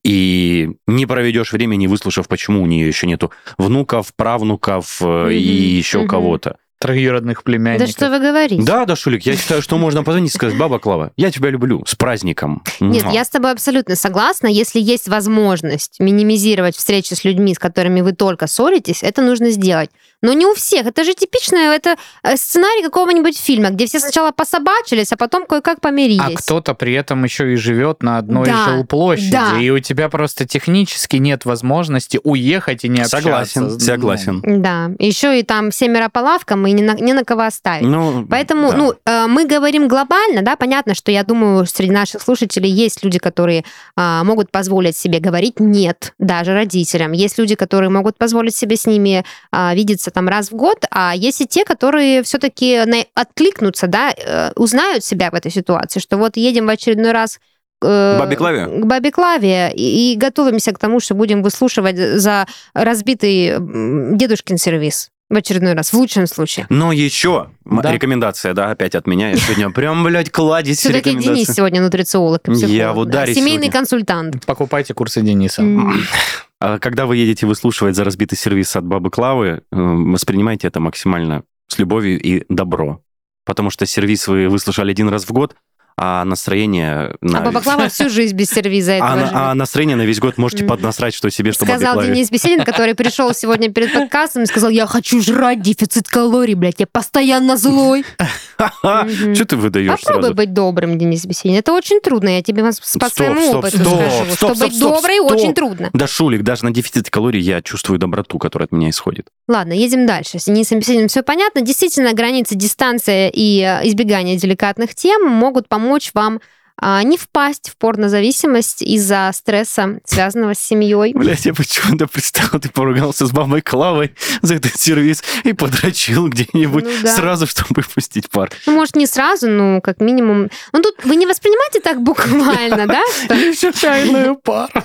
и не проведешь время, не выслушав, почему у нее еще нету внуков, правнуков mm-hmm. и еще mm-hmm. кого-то троюродных племянников. Да что вы говорите? Да, да, Шулик, я считаю, что можно позвонить и сказать, баба Клава, я тебя люблю, с праздником. Нет, я с тобой абсолютно согласна. Если есть возможность минимизировать встречи с людьми, с которыми вы только ссоритесь, это нужно сделать. Но не у всех. Это же типичный это э, сценарий какого-нибудь фильма, где все сначала пособачились, а потом кое-как помирились. А кто-то при этом еще и живет на одной да, жилплощади, да. и у тебя просто технически нет возможности уехать и не общаться. Согласен, согласен. Да, еще и там семеро по лавкам, и ни на, ни на кого оставить. Ну, Поэтому, да. ну, э, мы говорим глобально, да, понятно, что я думаю, среди наших слушателей есть люди, которые а, могут позволить себе говорить нет, даже родителям. Есть люди, которые могут позволить себе с ними а, видеться там раз в год, а есть и те, которые все-таки откликнутся, да, э, узнают себя в этой ситуации, что вот едем в очередной раз э, Бабе Клаве? К Бабе Клаве и, и готовимся к тому, что будем выслушивать за разбитый дедушкин сервис в очередной раз, в лучшем случае. Но еще да. рекомендация, да, опять от меня. Я сегодня прям, блядь, кладезь Все-таки Денис сегодня нутрициолог и психолог. Я вот да. Семейный сегодня. консультант. Покупайте курсы Дениса. А когда вы едете выслушивать за разбитый сервис от Бабы Клавы, э, воспринимайте это максимально с любовью и добро. Потому что сервис вы выслушали один раз в год, а настроение... На... А Баба Клава всю жизнь без сервиза этого а, а настроение на весь год можете поднасрать, что себе, что Сказал Денис Беседин, который пришел сегодня перед подкастом и сказал, я хочу жрать дефицит калорий, блядь, я постоянно злой. Что ты выдаешь Попробуй быть добрым, Денис Беседин. Это очень трудно, я тебе по своему опыту скажу, что быть доброй очень трудно. Да, Шулик, даже на дефицит калорий я чувствую доброту, которая от меня исходит. Ладно, едем дальше. С Денисом Бесединым все понятно. Действительно, границы дистанция и э, избегание деликатных тем могут помочь помочь вам а, не впасть в порнозависимость из-за стресса, связанного с семьей. Блять, я почему-то представил, ты поругался с мамой Клавой за этот сервис и подрочил где-нибудь ну, да. сразу, чтобы выпустить пар. Ну, может, не сразу, но как минимум... Ну, тут вы не воспринимаете так буквально, да? Еще чайную пару.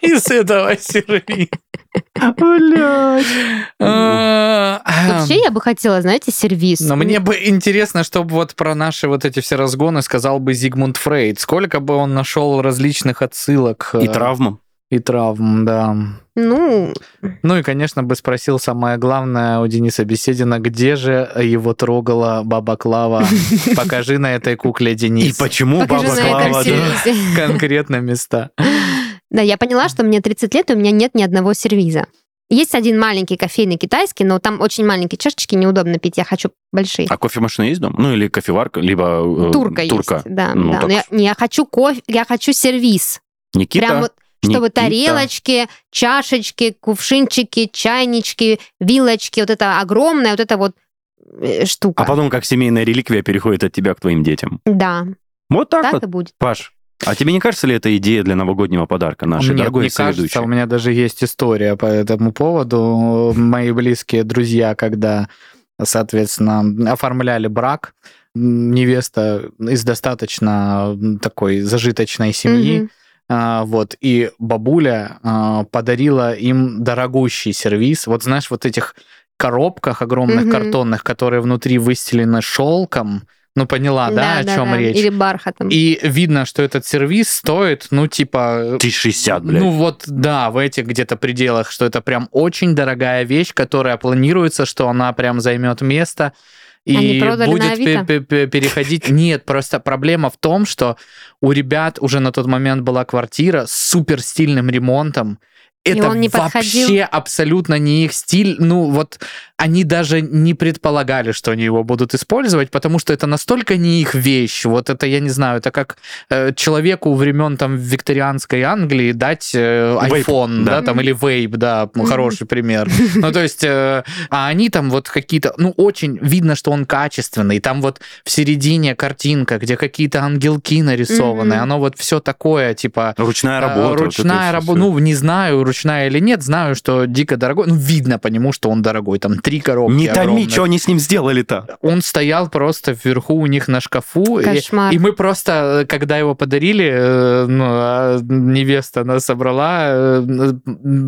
Из этого сервиса. Блядь. А, Вообще я бы хотела, знаете, сервис. Но мне бы интересно, чтобы вот про наши вот эти все разгоны сказал бы Зигмунд Фрейд. Сколько бы он нашел различных отсылок. И э, травм. И травм, да. Ну... Ну и, конечно, бы спросил самое главное у Дениса Беседина, где же его трогала Баба Клава? Покажи на этой кукле, Денис. И почему Баба Клава? Конкретно места. Да, я поняла, что мне 30 лет, и у меня нет ни одного сервиза. Есть один маленький кофейный китайский, но там очень маленькие чашечки, неудобно пить, я хочу большие. А кофемашина есть дома? Ну или кофеварка, либо э, турка, турка. есть, да. Ну, да. Но я, я хочу кофе, я хочу сервис. Никита, Прям вот, чтобы Никита. тарелочки, чашечки, кувшинчики, чайнички, вилочки, вот это огромная вот эта вот э, штука. А потом как семейная реликвия переходит от тебя к твоим детям. Да. Вот так, так вот. и будет. Паш, а тебе не кажется ли это идея для новогоднего подарка нашей Нет, дорогой не кажется, у меня даже есть история по этому поводу. Мои близкие друзья, когда, соответственно, оформляли брак, невеста из достаточно такой зажиточной семьи, mm-hmm. вот, и бабуля а, подарила им дорогущий сервис. Вот знаешь, вот этих коробках огромных mm-hmm. картонных, которые внутри выстелены шелком, ну, поняла, да, да о да, чем да. речь? Или бархатом. И видно, что этот сервис стоит, ну, типа... 1060, блядь. Ну, вот, да, в этих где-то пределах, что это прям очень дорогая вещь, которая планируется, что она прям займет место и будет переходить. Нет, просто проблема в том, что у ребят уже на тот момент была квартира с супер стильным ремонтом, это он не вообще подходил? абсолютно не их стиль. Ну, вот они даже не предполагали, что они его будут использовать, потому что это настолько не их вещь. Вот это, я не знаю, это как э, человеку времен там викторианской Англии дать э, Вейп, iPhone, да. да. там, или вейп, да, хороший пример. Ну, то есть, э, а они там вот какие-то, ну, очень видно, что он качественный. Там вот в середине картинка, где какие-то ангелки нарисованы, оно вот все такое, типа... Ручная э, работа. вот Ручная всё, работа. Ну, не знаю, ручная или нет, знаю, что дико дорогой. Ну, видно по нему, что он дорогой. Там три коробки Не томи, огромных. что они с ним сделали-то? Он стоял просто вверху у них на шкафу. и- Кошмар. И, мы просто, э, когда его подарили, э, ну, а невеста нас собрала, э,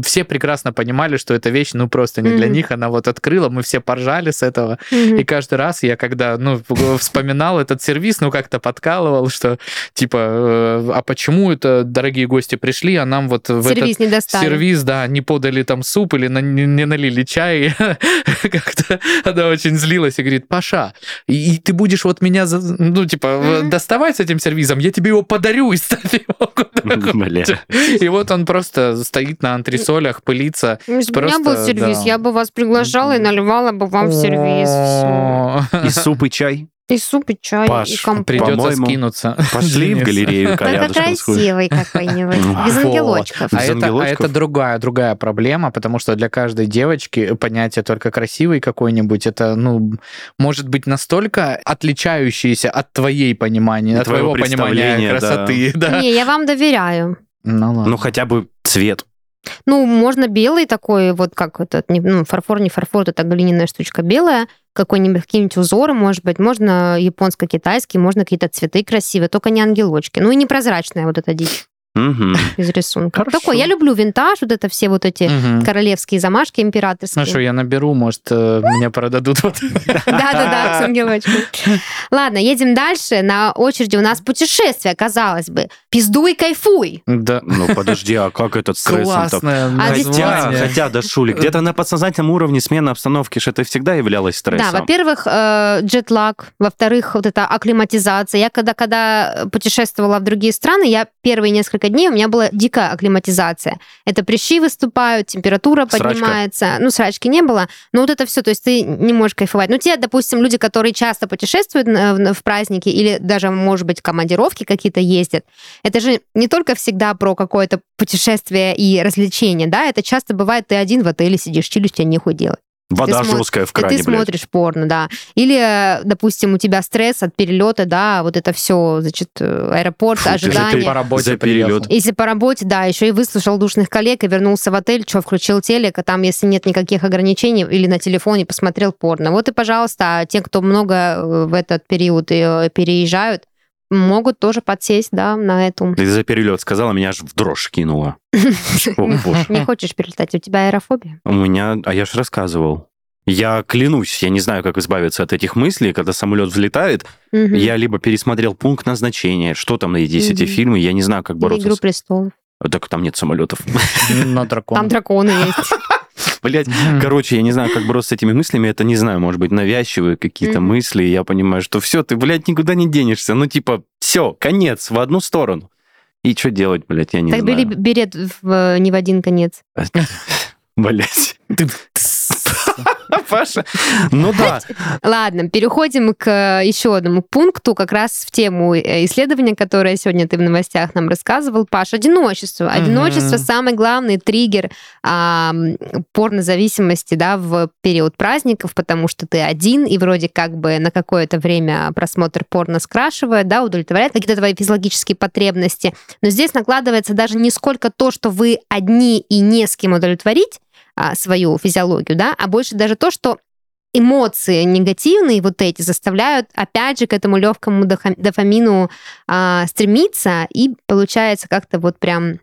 все прекрасно понимали, что эта вещь, ну, просто не для Мгм. них. Она вот открыла, мы все поржали с этого. Мгм. И каждый раз я, когда, ну, вспоминал этот сервис, ну, как-то подкалывал, что, типа, а почему это дорогие гости пришли, а нам вот в этот Сервис не достали. сервис, да, не подали там суп или на- не, не налили чай. Как-то она очень злилась и говорит, Паша, и, и ты будешь вот меня, за- ну, типа, Мгм. доставать с этим сервизом, я тебе его подарю и ставь его куда Бля. хочешь». И вот он просто стоит на антресолях, пылится. Если бы у меня был сервис, да. я бы вас приглашала и наливала бы вам в. О, И суп, и чай. И суп, и чай, Паш, и компот. Придется скинуться. Пошли в галерею Только красивый какой-нибудь, без ангелочков. А это, а другая, другая проблема, потому что для каждой девочки понятие только красивый какой-нибудь, это, ну, может быть настолько отличающееся от твоей понимания, От твоего понимания красоты. Не, я вам доверяю. Ну ладно. Ну, хотя бы цвет. Ну, можно белый такой, вот как этот, не- ну, фарфор, не фарфор, это глиняная штучка белая, какой-нибудь, какие-нибудь узоры, может быть, можно японско-китайский, можно какие-то цветы красивые, только не ангелочки. Ну и непрозрачная вот эта дичь Мгм. из рисунка. Хорошо. Такой, я люблю винтаж, вот это все вот эти Мгм. королевские замашки Ну императорские. что, я наберу, может, э, меня продадут. Да-да-да, с ангелочком. Ладно, едем дальше. На очереди у нас путешествие, казалось бы. Пиздуй, кайфуй. Да. Ну, подожди, а как этот ведь- Хотя, хотя, да, Шулик, где-то на подсознательном уровне смена обстановки, что это всегда являлось стрессом. Да, во-первых, э, джетлаг, во-вторых, вот эта акклиматизация. Я когда, когда путешествовала в другие страны, я первые несколько дней у меня была дикая акклиматизация. Это прыщи выступают, температура Срачка. поднимается. Ну, срачки не было, но вот это все, то есть ты не можешь кайфовать. Ну, те, допустим, люди, которые часто путешествуют в, праздники или даже, может быть, командировки какие-то ездят, это же не только всегда про какое-то путешествие и развлечение, да, это часто бывает, ты один в отеле сидишь, чилишь, тебе нехуй делать. Вода ты жесткая в кране, ты блядь. смотришь порно, да. Или, допустим, у тебя стресс от перелета, да, вот это все, значит, э, аэропорт, Фу, ты ожидание. По работе За перелет. Если по работе, да, еще и выслушал душных коллег и вернулся в отель, что, включил телек, а там, если нет никаких ограничений, или на телефоне посмотрел порно. Вот и, пожалуйста, а те, кто много э, в этот период э, переезжают, могут тоже подсесть, да, на эту. Ты за перелет сказала, меня аж в дрожь кинуло. Боже. Не хочешь перелетать, у тебя аэрофобия? У меня, а я же рассказывал. Я клянусь, я не знаю, как избавиться от этих мыслей, когда самолет взлетает. Я либо пересмотрел пункт назначения, что там на эти Мгм. фильмы, я не знаю, как бороться. Игру престолов. Так там нет самолетов. На дракон. Там драконы есть. Блять, Мгм. короче, я не знаю, как бороться с этими мыслями. Это, не знаю, может быть, навязчивые какие-то Мгм. мысли. Я понимаю, что все, ты, блядь, никуда не денешься. Ну, типа, все, конец, в одну сторону. И что делать, блядь, я не Так бери знаю. билет в, не в один конец. Блять. Паша. Ну да. Ладно, переходим к еще одному пункту, как раз в тему э, исследования, которое сегодня ты в новостях нам рассказывал. Паш, одиночество. Одиночество самый главный триггер порнозависимости да, в период праздников, потому что ты один, и вроде как бы на какое-то время просмотр порно скрашивает, да, удовлетворяет какие-то твои физиологические потребности. Но здесь накладывается даже не сколько то, что вы одни и не с кем удовлетворить, а, свою физиологию, да, а больше даже то, что эмоции негативные вот эти заставляют опять же к этому легкому дофамину а, стремиться и получается как-то вот прям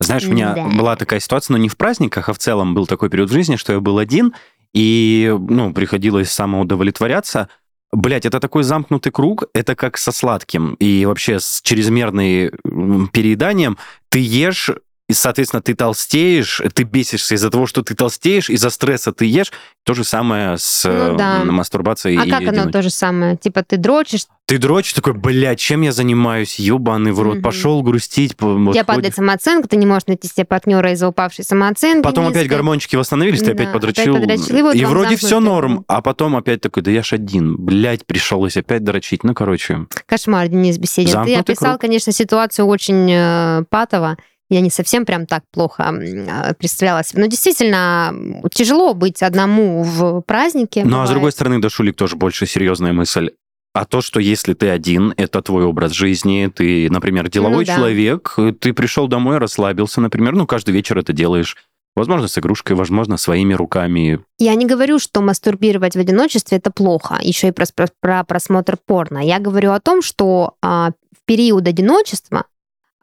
Знаешь, у меня Да. была такая ситуация, но не в праздниках, а в целом был такой период в жизни, что я был один, и, ну, приходилось самоудовлетворяться. Блять, это такой замкнутый круг, это как со сладким и вообще с чрезмерным перееданием. Ты ешь и, соответственно, ты толстеешь, ты бесишься из-за того, что ты толстеешь, из-за стресса ты ешь. То же самое с ну, да. мастурбацией. А и как одиночеством. оно то же самое? Типа ты дрочишь, ты дрочишь такой, блядь, чем я занимаюсь? Ёбаный в рот. Mm-hmm. Пошел грустить. Вот, тебя падает самооценка, ты не можешь найти себе партнера из-за упавшей самооценки. Потом низкой. опять гормончики восстановились, ты да, опять подрочил. Опять подрочил и, вот и вроде все норм, а потом опять такой, да я ж один. Блядь, пришлось опять дрочить. Ну, короче. Кошмар, Денис Беседин. Замкнутый ты описал, круг. конечно, ситуацию очень э, патово. Я не совсем прям так плохо э, представлялась. Но действительно, тяжело быть одному в празднике. Ну, а с другой стороны, да, Шулик, тоже больше серьезная мысль. А то, что если ты один, это твой образ жизни, ты, например, деловой ну, да. человек, ты пришел домой, расслабился, например, ну, каждый вечер это делаешь. Возможно, с игрушкой, возможно, своими руками. Я не говорю, что мастурбировать в одиночестве это плохо, еще и про, про просмотр порно. Я говорю о том, что а, в период одиночества а,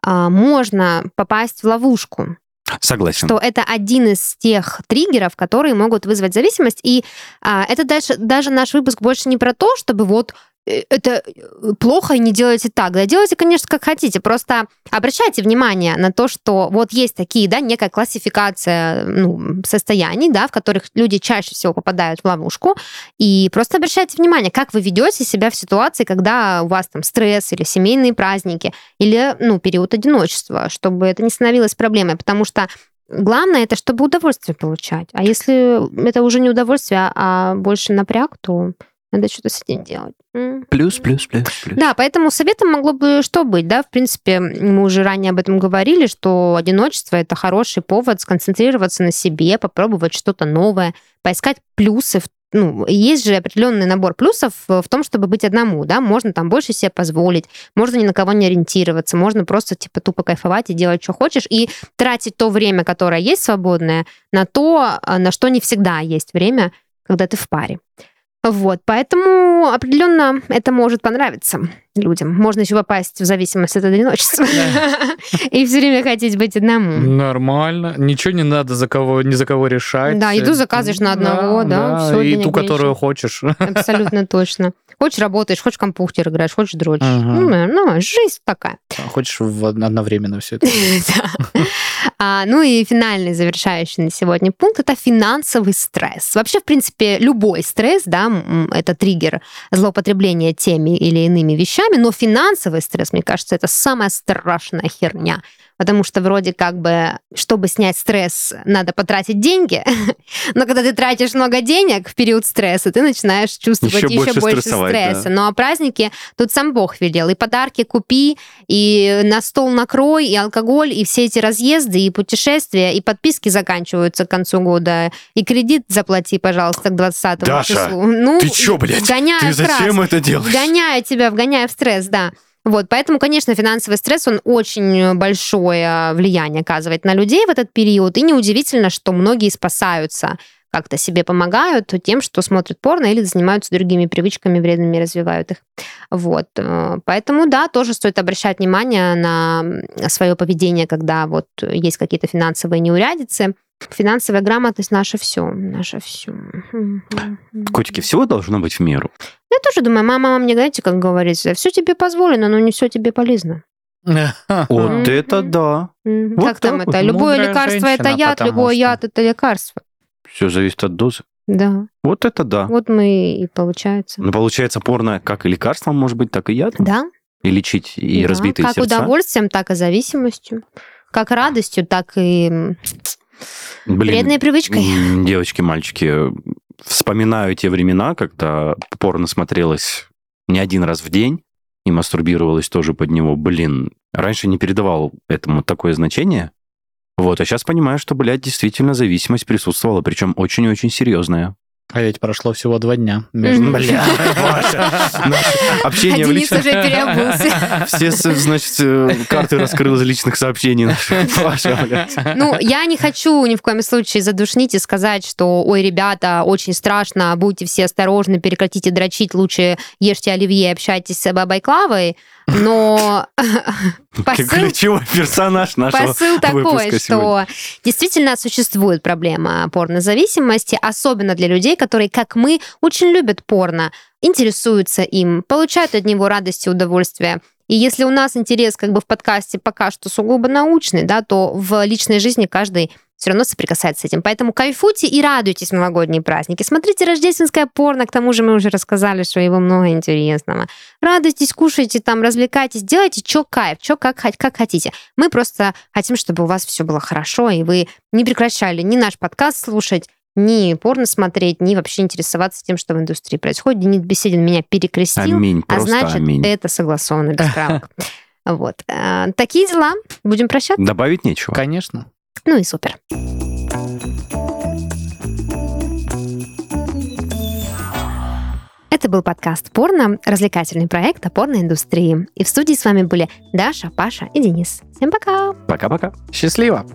можно попасть в ловушку. Согласен. Что это один из тех триггеров, которые могут вызвать зависимость. И а, это дальше, даже наш выпуск больше не про то, чтобы вот это э, плохо и не делайте так. Да, делайте, конечно, как хотите. Просто обращайте внимание на то, что вот есть такие, да, некая классификация ну, состояний, да, в которых люди чаще всего попадают в ловушку. И просто обращайте внимание, как вы ведете себя в ситуации, когда у вас там стресс или семейные праздники, или, ну, период одиночества, чтобы это не становилось проблемой. Потому что Главное это, чтобы удовольствие получать. А если это уже не удовольствие, а больше напряг, то надо что-то с этим делать. Плюс, плюс, плюс, плюс. Да, поэтому советом могло бы что быть, да, в принципе, мы уже ранее об этом говорили, что одиночество это хороший повод сконцентрироваться на себе, попробовать что-то новое, поискать плюсы в ну, есть же определенный набор плюсов в том, чтобы быть одному, да, можно там больше себе позволить, можно ни на кого не ориентироваться, можно просто, типа, тупо кайфовать и делать, что хочешь, и тратить то время, которое есть свободное, на то, а, на что не всегда есть время, когда ты в паре. Вот, поэтому определенно это может понравиться людям. Можно еще попасть в зависимость от одиночества. И все время хотеть быть одному. Нормально. Ничего не надо за кого, ни за кого решать. Да, еду заказываешь на одного, да. И ту, которую хочешь. Абсолютно точно. Хочешь работаешь, хочешь компьютер играешь, хочешь дрочишь. Ну, ну, жизнь такая. А хочешь одновременно все это. А, ну и финальный завершающий на сегодня пункт это финансовый стресс. Вообще, в принципе, любой стресс, да, это триггер злоупотребления теми или иными вещами, но финансовый стресс, мне кажется, это самая страшная херня потому что вроде как бы, чтобы снять стресс, надо потратить деньги, но когда ты тратишь много денег в период стресса, ты начинаешь чувствовать еще, еще больше, больше стресса. Да. Ну а праздники тут сам Бог велел, и подарки купи, и на стол накрой, и алкоголь, и все эти разъезды, и путешествия, и подписки заканчиваются к концу года, и кредит заплати, пожалуйста, к 20 Даша, числу. Ну, ты чё, блядь? Ты зачем это делаешь? Вгоняю тебя, вгоняю в стресс, да. Вот, поэтому, конечно, финансовый стресс, он очень большое влияние оказывает на людей в этот период, и неудивительно, что многие спасаются как-то себе помогают тем, что смотрят порно или занимаются другими привычками вредными, развивают их. Вот. Э, поэтому, да, тоже стоит обращать внимание на свое поведение, когда вот есть какие-то финансовые неурядицы. Финансовая грамотность наше все, наше все. Котики, всего должно быть в меру. Я тоже думаю, мама мне, знаете, как говорится, все тебе позволено, но не все тебе полезно. Вот это да. Как там это? Любое лекарство это яд, любое яд это лекарство. Все зависит от дозы. Да. Вот это да. Вот мы и получается. Ну, получается, порно как и лекарством может быть, так и яд. Да. И лечить и да. разбитые как сердца. Как удовольствием, так и зависимостью. Как радостью, так и Блин, вредной привычкой. Девочки, мальчики, вспоминаю те времена, когда порно смотрелось не один раз в день и мастурбировалось тоже под него. Блин, раньше не передавал этому такое значение. Вот, а сейчас понимаю, что, блядь, действительно зависимость присутствовала, причем очень-очень серьезная. А ведь прошло всего два дня. Между... Бля, общение а в личных... уже переобулся. Все, значит, э, карты раскрыл из личных сообщений Ну, я не хочу ни в коем случае задушнить и сказать, что, ой, ребята, очень страшно, будьте все осторожны, прекратите дрочить, лучше ешьте оливье, общайтесь с бабой Клавой но посыл, ключевой персонаж нашего посыл такой, что сегодня. действительно существует проблема порнозависимости, особенно для людей, которые, как мы, очень любят порно, интересуются им, получают от него радость и удовольствие. И если у нас интерес как бы в подкасте пока что сугубо научный, да, то в личной жизни каждый все равно соприкасается с этим. Поэтому кайфуйте и радуйтесь в новогодние праздники. Смотрите рождественское порно, к тому же мы уже рассказали, что его много интересного. Радуйтесь, кушайте там, развлекайтесь, делайте, что кайф, что как, как хотите. Мы просто хотим, чтобы у вас все было хорошо, и вы не прекращали ни наш подкаст слушать, ни порно смотреть, ни вообще интересоваться тем, что в индустрии происходит. Денис Беседин меня перекрестил, аминь, а значит, аминь. это согласовано без. Вот. Э, такие дела. Будем прощаться? Добавить нечего. Конечно. Ну и супер. Это был подкаст «Порно», развлекательный проект о порноиндустрии. И в студии с вами были Даша, Паша и Денис. Всем пока! Пока-пока. Счастливо!